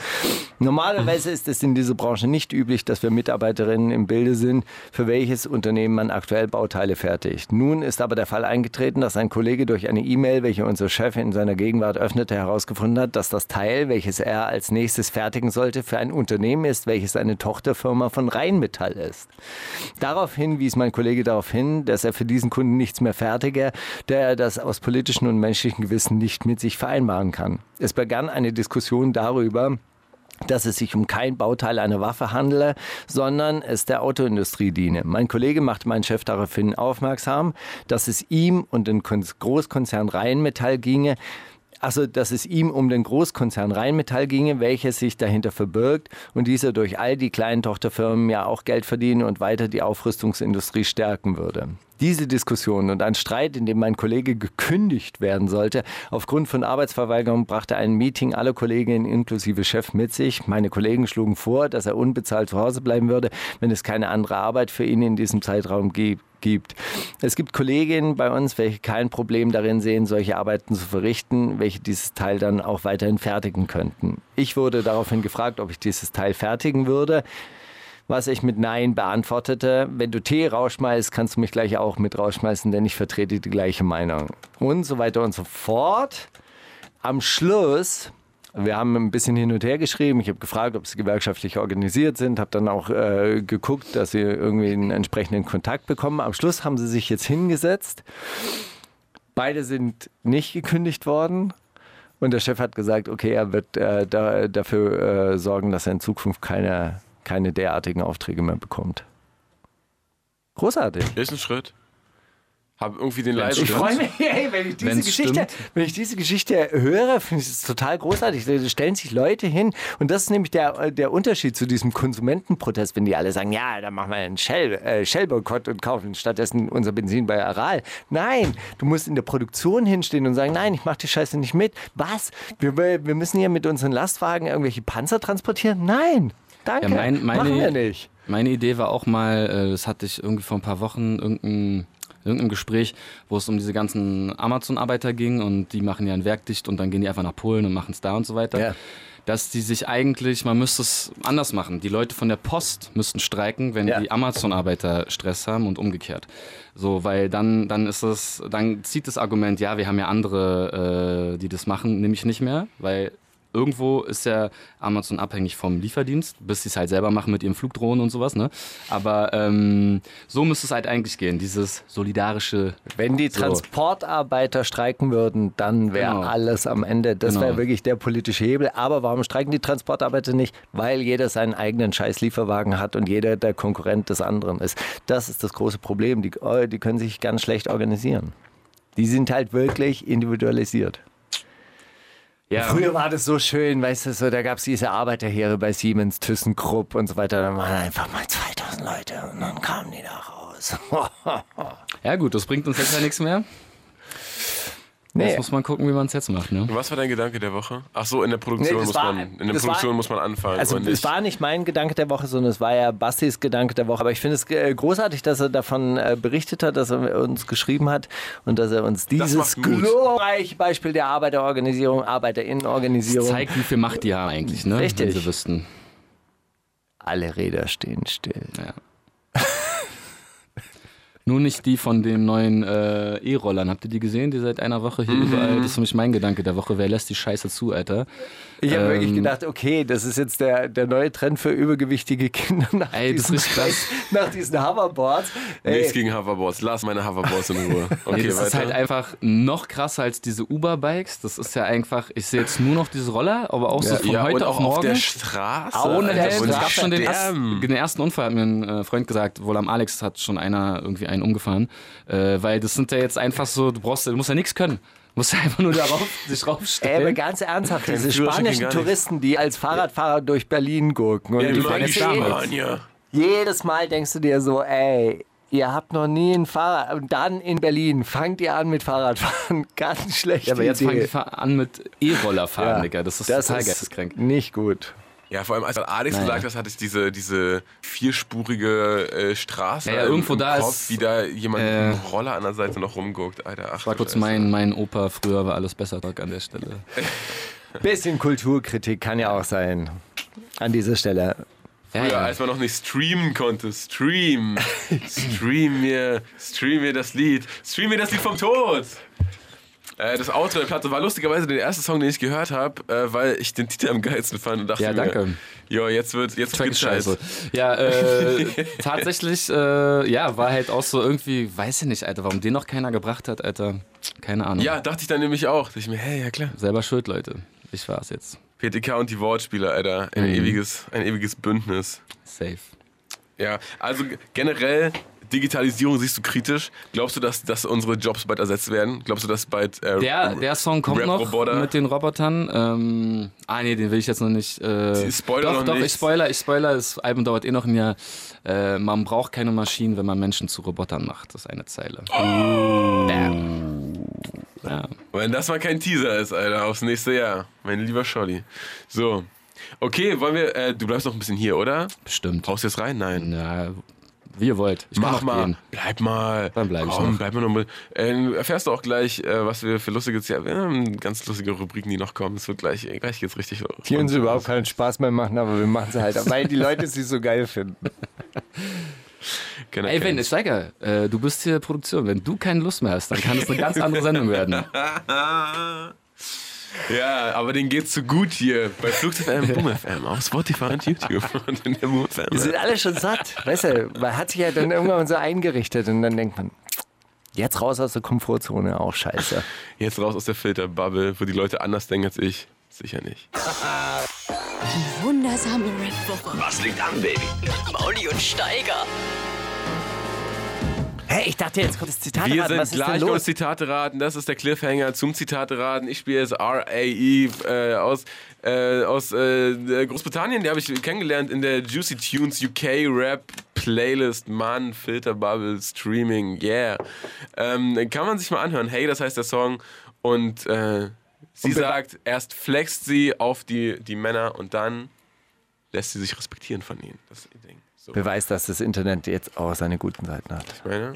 Normalerweise ist es in dieser Branche nicht üblich, dass wir Mitarbeiterinnen im Bilde sind, für welches Unternehmen man aktuell Bauteile fertigt. Nun ist aber der Fall eingetreten, dass ein Kollege durch eine E-Mail, welche unser Chef in seiner Gegenwart öffnete, herausgefunden hat, dass das Teil, welches er als nächstes fertigen sollte, für ein Unternehmen ist, welches eine Tochterfirma von Rheinmetall ist. Daraufhin wies mein Kollege darauf hin, dass er für diesen Kunden nichts mehr fertige, da er das aus politischen und menschlichen Gewissen nicht mit sich vereinbaren kann. Es begann eine Diskussion darüber, dass es sich um kein Bauteil einer Waffe handele, sondern es der Autoindustrie diene. Mein Kollege machte meinen Chef daraufhin aufmerksam, dass es ihm und den Kon- Großkonzern Rheinmetall ginge, also dass es ihm um den Großkonzern Rheinmetall ginge, welcher sich dahinter verbirgt und dieser durch all die kleinen Tochterfirmen ja auch Geld verdienen und weiter die Aufrüstungsindustrie stärken würde. Diese Diskussion und ein Streit, in dem mein Kollege gekündigt werden sollte, aufgrund von Arbeitsverweigerung brachte ein Meeting alle Kolleginnen inklusive Chef mit sich. Meine Kollegen schlugen vor, dass er unbezahlt zu Hause bleiben würde, wenn es keine andere Arbeit für ihn in diesem Zeitraum gibt gibt. Es gibt Kolleginnen bei uns, welche kein Problem darin sehen, solche Arbeiten zu verrichten, welche dieses Teil dann auch weiterhin fertigen könnten. Ich wurde daraufhin gefragt, ob ich dieses Teil fertigen würde was ich mit Nein beantwortete. Wenn du Tee rausschmeißt, kannst du mich gleich auch mit rausschmeißen, denn ich vertrete die gleiche Meinung. Und so weiter und so fort. Am Schluss wir haben ein bisschen hin und her geschrieben. Ich habe gefragt, ob sie gewerkschaftlich organisiert sind, habe dann auch äh, geguckt, dass sie irgendwie einen entsprechenden Kontakt bekommen. Am Schluss haben sie sich jetzt hingesetzt. Beide sind nicht gekündigt worden. Und der Chef hat gesagt, okay, er wird äh, da, dafür äh, sorgen, dass er in Zukunft keine keine derartigen Aufträge mehr bekommt. Großartig. Ist ein Schritt. Hab irgendwie den Leid. Ich freue mich, hey, wenn, ich diese Geschichte, wenn ich diese Geschichte höre, finde ich es total großartig. Da stellen sich Leute hin und das ist nämlich der, der Unterschied zu diesem Konsumentenprotest, wenn die alle sagen, ja, dann machen wir einen Shell, äh, Shell-Boykott und kaufen stattdessen unser Benzin bei Aral. Nein, du musst in der Produktion hinstehen und sagen, nein, ich mache die Scheiße nicht mit. Was? Wir, wir müssen hier mit unseren Lastwagen irgendwelche Panzer transportieren? Nein. Danke. Ja, mein, meine, Machen wir nicht. Meine Idee war auch mal, äh, das hatte ich irgendwie vor ein paar Wochen, irgendein irgendeinem Gespräch, wo es um diese ganzen Amazon-Arbeiter ging und die machen ja ein Werk dicht und dann gehen die einfach nach Polen und machen es da und so weiter. Ja. Dass die sich eigentlich, man müsste es anders machen. Die Leute von der Post müssten streiken, wenn ja. die Amazon-Arbeiter Stress haben und umgekehrt. So, weil dann, dann ist es, dann zieht das Argument, ja, wir haben ja andere, äh, die das machen, nämlich nicht mehr, weil irgendwo ist ja Amazon abhängig vom Lieferdienst, bis sie es halt selber machen mit ihren Flugdrohnen und sowas. Ne? Aber ähm, so müsste es halt eigentlich gehen, dieses solidarische. Wenn die so. Transportarbeiter streiken würden, dann wäre genau. alles am Ende. Das genau. wäre wirklich der politische Hebel. Aber warum streiken die Transportarbeiter nicht? Weil jeder seinen eigenen Scheiß-Lieferwagen hat und jeder der Konkurrent des anderen ist. Das ist das große Problem. Die, die können sich ganz schlecht organisieren. Die sind halt wirklich individualisiert. Ja. Früher war das so schön, weißt du, so, da gab es diese Arbeiterheere bei Siemens, ThyssenKrupp und so weiter. Da waren einfach mal 2000 Leute und dann kamen die da raus. ja, gut, das bringt uns jetzt ja nichts mehr. Nee. Jetzt muss man gucken, wie man es jetzt macht. Ne? Was war dein Gedanke der Woche? Ach so, in der Produktion, nee, muss, war, man, in der Produktion war, muss man anfangen. Also es war nicht mein Gedanke der Woche, sondern es war ja Bastis Gedanke der Woche. Aber ich finde es äh, großartig, dass er davon äh, berichtet hat, dass er uns geschrieben hat und dass er uns dieses glorreiche Beispiel der Arbeiterorganisierung, Arbeiterinnenorganisierung... Das zeigt, wie viel Macht die haben eigentlich, ne? Richtig. Wenn sie wüssten. Alle Räder stehen still. Ja. Nur nicht die von den neuen äh, E-Rollern. Habt ihr die gesehen, die seit einer Woche hier mhm. überall? Das ist für mich mein Gedanke der Woche. Wer lässt die Scheiße zu, Alter? Ich habe ähm, wirklich gedacht, okay, das ist jetzt der, der neue Trend für übergewichtige Kinder nach, ey, diesen, nach diesen Hoverboards. Ey. Nichts gegen Hoverboards. Lass meine Hoverboards in Ruhe. Okay, nee, das weiter. ist halt einfach noch krasser als diese Uber-Bikes. Das ist ja einfach, ich sehe jetzt nur noch diese Roller, aber auch ja. so von ja, heute auf morgen. auf der Straße. Ohne Helm. Es gab schon den, ersten, den ersten Unfall, hat mir ein äh, Freund gesagt, wohl am Alex hat schon einer irgendwie einen umgefahren. Äh, weil das sind ja jetzt einfach so, du brauchst, du musst ja nichts können. Du musst einfach nur darauf sich raufstellen. Ey, aber ganz ernsthaft, diese spanischen Touristen, die als Fahrradfahrer durch Berlin gurken. Und ja, du denkst jedes, jedes Mal denkst du dir so, ey, Ihr habt noch nie ein Fahrrad. Und dann in Berlin fangt ihr an mit Fahrradfahren. Ganz schlecht. Ja, aber jetzt fangt ihr an mit E-Rollerfahren, ja, Digga. Das ist das total geisteskrank. Nicht gut. Ja, vor allem als Alex naja. gesagt hat, hatte ich diese, diese vierspurige äh, Straße ja, ja, irgendwo da Kopf, ist, wie da jemand äh, mit einem Roller an der Seite noch rumguckt. Alter, ach, war kurz mein, mein Opa, früher war alles besser an der Stelle. Bisschen Kulturkritik kann ja auch sein. An dieser Stelle. Früher, ja, ja. als man noch nicht streamen konnte. Stream. stream mir, stream mir das Lied. Stream mir das Lied vom Tod. Äh, das Outro der Platte war lustigerweise der erste Song, den ich gehört habe, äh, weil ich den Titel am geilsten fand und dachte ja, danke. mir, jo, jetzt wird jetzt wird scheiße. Ja, äh, tatsächlich, äh, ja, war halt auch so irgendwie, weiß ich nicht, Alter, warum den noch keiner gebracht hat, Alter. Keine Ahnung. Ja, dachte ich dann nämlich auch. Dachte ich mir, hey, ja klar. Selber schuld, Leute. Ich war's jetzt. PTK und die Wortspieler, Alter. Ein, mhm. ewiges, ein ewiges Bündnis. Safe. Ja, also generell Digitalisierung siehst du kritisch. Glaubst du, dass, dass unsere Jobs bald ersetzt werden? Glaubst du, dass bald äh, Der, der Song kommt noch mit den Robotern. Ähm, ah nee, den will ich jetzt noch nicht. Äh, Spoiler doch, noch doch, nicht. ich spoiler, ich spoiler. Das Album dauert eh noch ein Jahr. Äh, man braucht keine Maschinen, wenn man Menschen zu Robotern macht. Das ist eine Zeile. Bam. Ja. Wenn das mal kein Teaser ist, Alter, aufs nächste Jahr. Mein lieber Scholli. So. Okay, wollen wir, äh, du bleibst noch ein bisschen hier, oder? Bestimmt. Brauchst du jetzt rein? Nein. Ja, wie ihr wollt. Ich Mach mal, gehen. bleib mal. Dann bleib ich Komm, noch. bleib mal noch. Äh, erfährst du auch gleich, äh, was wir für lustige, ja, wir haben ganz lustige Rubriken, die noch kommen. Es wird gleich, gleich geht's richtig los. Die uns überhaupt keinen Spaß mehr machen, aber wir machen sie halt, weil die Leute sie so geil finden. Keiner Ey, wenn. Steiger, äh, du bist hier Produktion. Wenn du keine Lust mehr hast, dann kann es eine ganz andere Sendung werden. Ja, aber denen geht's so gut hier bei Flux FM, Boom FM, auf Spotify und YouTube und in der Boom FM. Wir sind alle schon satt. Weißt du, man hat sich ja dann irgendwann so eingerichtet und dann denkt man, jetzt raus aus der Komfortzone, auch scheiße. Jetzt raus aus der Filterbubble, wo die Leute anders denken als ich. Sicher nicht. Wundersame Rap-Woche. Was liegt an, Baby? Mauli und Steiger. Hey, ich dachte jetzt kommt das Zitat Wir raten. sind Was ist gleich los? Zitate raten. Das ist der Cliffhanger zum Zitate raten. Ich spiele jetzt R.A.E. Äh, aus, äh, aus äh, Großbritannien. Die habe ich kennengelernt in der Juicy Tunes UK Rap Playlist. Mann, Filterbubble, Streaming, yeah. Ähm, kann man sich mal anhören. Hey, das heißt der Song. Und äh, sie Und sagt, erst flext sie auf die, die Männer und dann lässt sie sich respektieren von ihnen. Das ist ihr Ding. So, Beweis, dass das Internet jetzt auch seine guten Seiten hat. ich meine,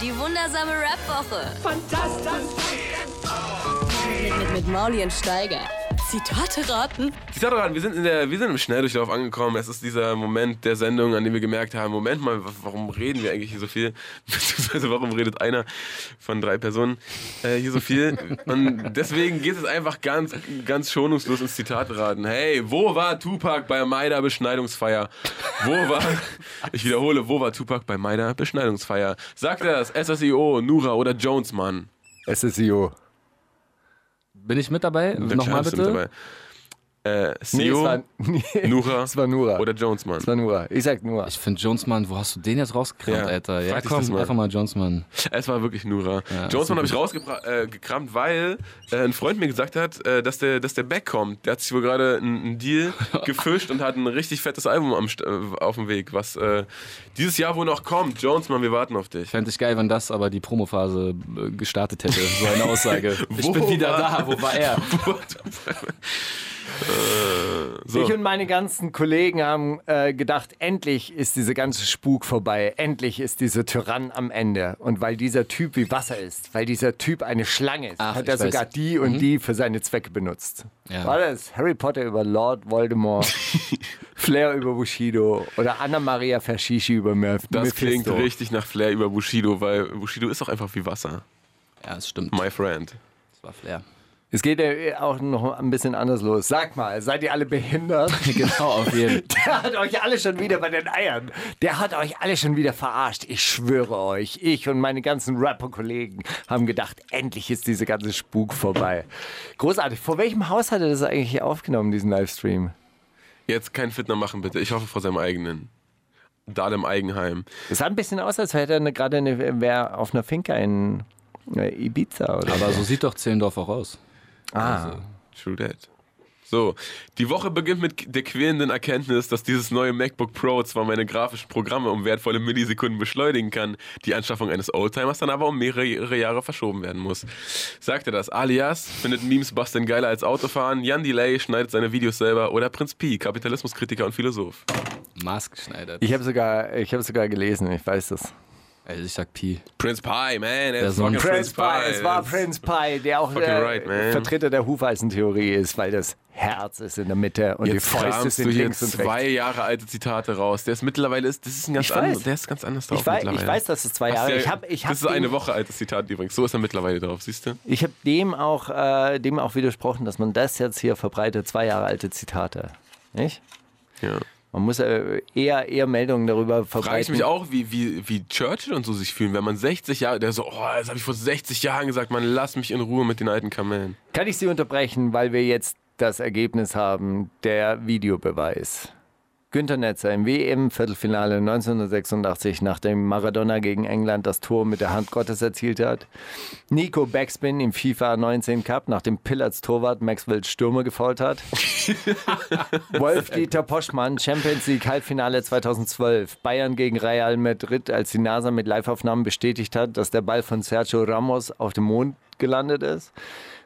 Die wundersame Rap-Woche. Fantastisch. Mit, mit, mit Mauli und Steiger. Zitate raten. Zitate raten, wir sind, in der, wir sind im Schnelldurchlauf angekommen. Es ist dieser Moment der Sendung, an dem wir gemerkt haben, Moment mal, wa- warum reden wir eigentlich hier so viel? Beziehungsweise warum redet einer von drei Personen äh, hier so viel? Und deswegen geht es einfach ganz, ganz schonungslos ins Zitat raten. Hey, wo war Tupac bei Maida Beschneidungsfeier? Wo war, ich wiederhole, wo war Tupac bei Maida Beschneidungsfeier? Sagt er es, SSIO, Nura oder Jones, Mann? SSIO. Bin ich mit dabei? Nochmal bitte. mit dabei. Äh, Nee, es Sio, war, nee, Nura es war Nura. oder Jones, Mann? es war Nura. Ich sag Nura. Ich finde Jonesman, wo hast du den jetzt rausgekramt, Ja, Alter? Ja, frag komm, mal. einfach mal Jonesman. Es war wirklich Nura. Ja, Jonesman habe ich rausgekramt, äh, gekramt, weil äh, ein Freund mir gesagt hat, äh, dass, der, dass der Back kommt. Der hat sich wohl gerade einen Deal gefischt und hat ein richtig fettes Album am, äh, auf dem Weg, was äh, dieses Jahr wohl noch kommt. Jonesman, wir warten auf dich. Fände ich geil, wenn das aber die Promophase äh, gestartet hätte. So eine Aussage. ich bin wieder war- da. Wo war er? So. Ich und meine ganzen Kollegen haben äh, gedacht, endlich ist diese ganze Spuk vorbei. Endlich ist dieser Tyrann am Ende. Und weil dieser Typ wie Wasser ist, weil dieser Typ eine Schlange ist, Ach, hat er ich weiß. sogar die und die für seine Zwecke benutzt. Ja. War das Harry Potter über Lord Voldemort, Flair über Bushido oder Anna Maria Fashishi über Meph Das klingt Mephisto? richtig nach Flair über Bushido, weil Bushido ist auch einfach wie Wasser. Ja, es stimmt. My friend. Das war Flair. Es geht ja auch noch ein bisschen anders los. Sag mal, seid ihr alle behindert? genau, auf jeden Fall. Der hat euch alle schon wieder bei den Eiern. Der hat euch alle schon wieder verarscht. Ich schwöre euch, ich und meine ganzen Rapper-Kollegen haben gedacht, endlich ist diese ganze Spuk vorbei. Großartig. Vor welchem Haus hat er das eigentlich aufgenommen, diesen Livestream? Jetzt kein Fitner machen, bitte. Ich hoffe vor seinem eigenen. Dahlem Eigenheim. Es sah ein bisschen aus, als hätte er gerade eine, wär auf einer Finca in äh, Ibiza oder Aber so sieht doch Zehlendorf auch aus. Ah. True that. So, die Woche beginnt mit der quälenden Erkenntnis, dass dieses neue MacBook Pro zwar meine grafischen Programme um wertvolle Millisekunden beschleunigen kann, die Anschaffung eines Oldtimers dann aber um mehrere Jahre verschoben werden muss. Sagt er das? Alias findet Memes basteln geiler als Autofahren, Jan Delay schneidet seine Videos selber oder Prinz Pi, Kapitalismuskritiker und Philosoph. Maßgeschneidert. Ich habe sogar, ich hab sogar gelesen, ich weiß das. Also ich sag Pi. Prince Pi, man, Der Sohn. fucking Prince Pi, es war Prince Pi, der auch Fucking äh, right. Vertreter der Hufeisentheorie ist, weil das Herz ist in der Mitte und Jetzt die Fäuste kramst sind du hier links und zwei rechts. Jahre alte Zitate raus. Der ist mittlerweile, ist, das ist ein ganz anderes, der ist ganz anders drauf Ich weiß, mittlerweile. ich weiß, dass es zwei Jahre der- ich hab, ich hab Das ist eine Woche altes Zitat übrigens. So ist er mittlerweile drauf, siehst du? Ich habe dem, auch, äh, dem auch widersprochen, dass man das jetzt hier verbreitet, zwei Jahre alte Zitate. Nicht? Ja. Man muss äh, eher, eher Meldungen darüber verbreiten. Frage ich mich auch, wie, wie, wie Churchill und so sich fühlen, wenn man 60 Jahre, der so, oh, das habe ich vor 60 Jahren gesagt, man lass mich in Ruhe mit den alten Kamellen. Kann ich Sie unterbrechen, weil wir jetzt das Ergebnis haben, der Videobeweis. Günter Netzer im WM-Viertelfinale 1986, nachdem Maradona gegen England das Tor mit der Hand Gottes erzielt hat. Nico Backspin im FIFA 19 Cup, nachdem Pillards Torwart Maxwell Stürmer gefault hat. Wolf-Dieter Poschmann, Champions League Halbfinale 2012. Bayern gegen Real Madrid, als die NASA mit Liveaufnahmen bestätigt hat, dass der Ball von Sergio Ramos auf dem Mond gelandet ist.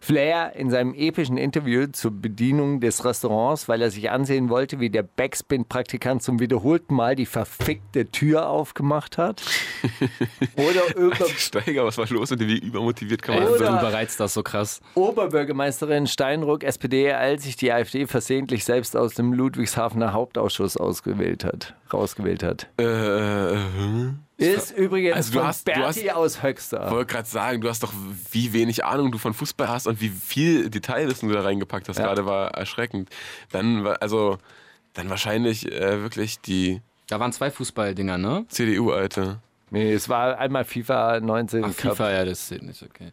Flair in seinem epischen Interview zur Bedienung des Restaurants, weil er sich ansehen wollte, wie der Backspin-Praktikant zum wiederholten Mal die verfickte Tür aufgemacht hat. Oder über Steiger, was war los dem? Wie übermotiviert kann man sein? überreizt das so krass. Oberbürgermeisterin Steinruck, SPD, als sich die AfD versehentlich selbst aus dem Ludwigshafener Hauptausschuss ausgewählt hat, rausgewählt hat. Äh, äh, hm? Ist übrigens Also du von hast- du Berti hast- aus Höxter. wollte gerade sagen, du hast doch, wie wenig Ahnung du von Fußball hast und wie viel Detailwissen du da reingepackt hast, Ja. gerade war erschreckend. Dann, war- also, dann wahrscheinlich äh, wirklich die Da waren zwei Fußballdinger, ne? CDU, Alter. Nee, es war einmal FIFA 19 Ach, Cup. FIFA, ja, das zählt nicht, okay.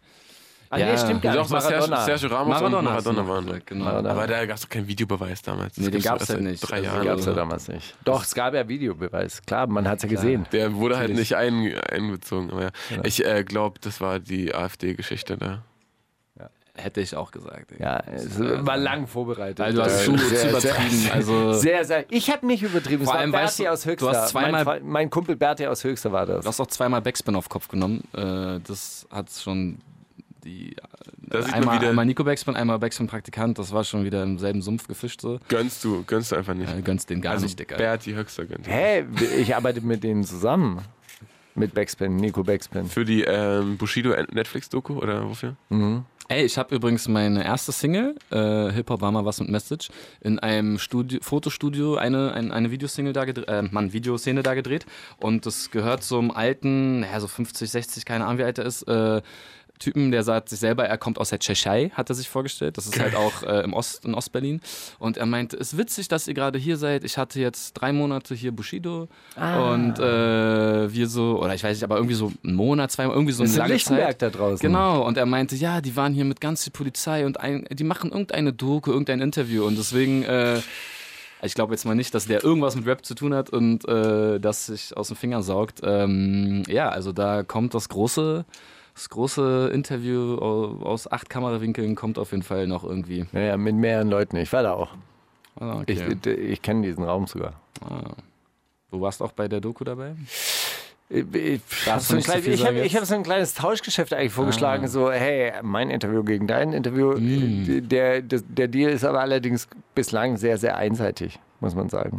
Ah, Ja. nee, stimmt gar Doch, nicht. was Sergio, Maradona. Sergio Ramos Maradona, und du Maradona waren. gesagt, genau. Maradona. Aber da gab es doch keinen Videobeweis damals. Das Nee, den gab's erst ja nicht. Drei Also, Jahren. Den gab es ja damals nicht. Doch, es gab ja Videobeweis. Klar, man hat es ja gesehen. Der wurde halt nicht ein, einbezogen. Aber ja. Ich äh, glaube, das war die AfD-Geschichte da. Hätte ich auch gesagt. ey. Ja, es war lang vorbereitet. Weil du hast zu, sehr, zu übertrieben. Sehr, Also, sehr, sehr. Ich habe nicht übertrieben. Vor es war Berti weißt du, aus du Höchster. hast zweimal- mein, mein Kumpel Berti aus Höchster war das. du hast auch zweimal Backspin auf Kopf genommen. Äh, das hat schon die. Da sieht man einmal, wieder- einmal Nico Backspin, einmal Backspin Praktikant. Das war schon wieder im selben Sumpf gefischt. So. Gönnst du, gönnst du einfach nicht. Äh, gönnst den gar also nicht, Digga. Berti Höchster gönnt. Hä? Ich arbeite mit denen zusammen. Mit Backspin, Nico Backspin. Für die ähm, Bushido Netflix-Doku oder wofür? Ey, ich habe übrigens meine erste Single, äh, Hip Hop war mal was mit Message, in einem Studio, Fotostudio eine, ein, eine Videosingle da gedreht, äh, Mann, Videoszene da gedreht. Und das gehört zum alten, naja, so 50, 60, keine Ahnung, wie alt er ist, äh, Typen, der sagt sich selber, er kommt aus der Tschechei, hat er sich vorgestellt. Das ist halt auch äh, im Ost, in Ostberlin. Und er meinte, es ist witzig, dass ihr gerade hier seid. Ich hatte jetzt drei Monate hier Bushido. Und äh, wir so, oder ich weiß nicht, aber irgendwie so einen Monat, zwei, irgendwie so eine ist lange Lichtenberg Zeit. da draußen. Genau, und er meinte, ja, die waren hier mit ganz viel Polizei und ein, die machen irgendeine Doku, irgendein Interview und deswegen, äh, ich glaube jetzt mal nicht, dass der irgendwas mit Rap zu tun hat und äh, das sich aus den Fingern saugt. Ähm, ja, also da kommt das große, das große Interview au- aus acht Kamerawinkeln kommt auf jeden Fall noch irgendwie. Naja, mit mehreren Leuten. Ich war da auch. Ah, Ich, okay. ich kenne diesen Raum sogar. ah. Du warst auch bei der Doku dabei? Ich, ich habe Darfst so, so ich hab, sagen ich jetzt? Ah. hab so ein kleines Tauschgeschäft eigentlich vorgeschlagen. So, hey, mein Interview gegen dein Interview. Mm. Der, der, der Deal ist aber allerdings bislang sehr, sehr einseitig, muss man sagen.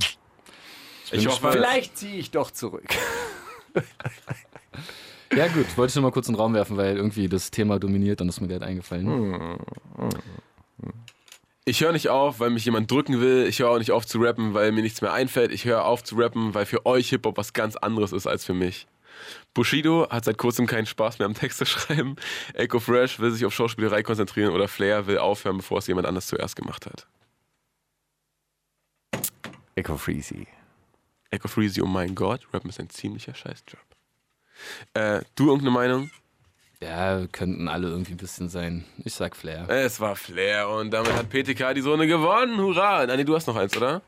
Ich hoffe, Vielleicht ziehe ich doch zurück. Ja gut, wollte ich nur mal kurz in den Raum werfen, weil irgendwie das Thema dominiert und ist mir gerade eingefallen. Ich höre nicht auf, weil mich jemand drücken will. Ich höre auch nicht auf zu rappen, weil mir nichts mehr einfällt. Ich höre auf zu rappen, weil für euch Hip-Hop was ganz anderes ist als für mich. Bushido hat seit kurzem keinen Spaß mehr am Texte schreiben. Echo Fresh will sich auf Schauspielerei konzentrieren oder Flair will aufhören, bevor es jemand anders zuerst gemacht hat. Echo Freezy. Echo Freezy, oh mein Gott, Rappen ist ein ziemlicher Scheißjob. Äh, du irgendeine Meinung? Ja, könnten alle irgendwie ein bisschen sein. Ich sag Flair. Es war Flair und damit hat PTK die Sonne gewonnen. Hurra! Nein, du hast noch eins, oder?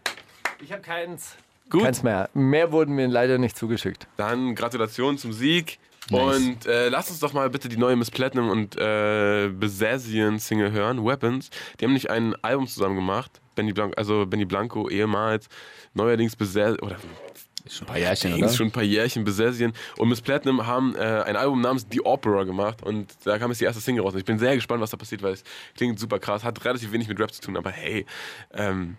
Ich habe keins. Gut. Keins mehr. Mehr wurden mir leider nicht zugeschickt. Dann Gratulation zum Sieg. Nice. Und äh, lass uns doch mal bitte die neue Miss Platinum und äh, Besazian Single hören, Weapons. Die haben nicht ein Album zusammen gemacht. Benny Blanco, also Benny Blanco ehemals, neuerdings Besazian, oder Schon ein paar Jährchen, Dings, oder? schon ein paar Jährchen Besazian und Miss Platinum haben äh, ein Album namens The Opera gemacht und da kam jetzt die erste Single raus. Und ich bin sehr gespannt, was da passiert, weil es klingt super krass, hat relativ wenig mit Rap zu tun, aber hey, ähm,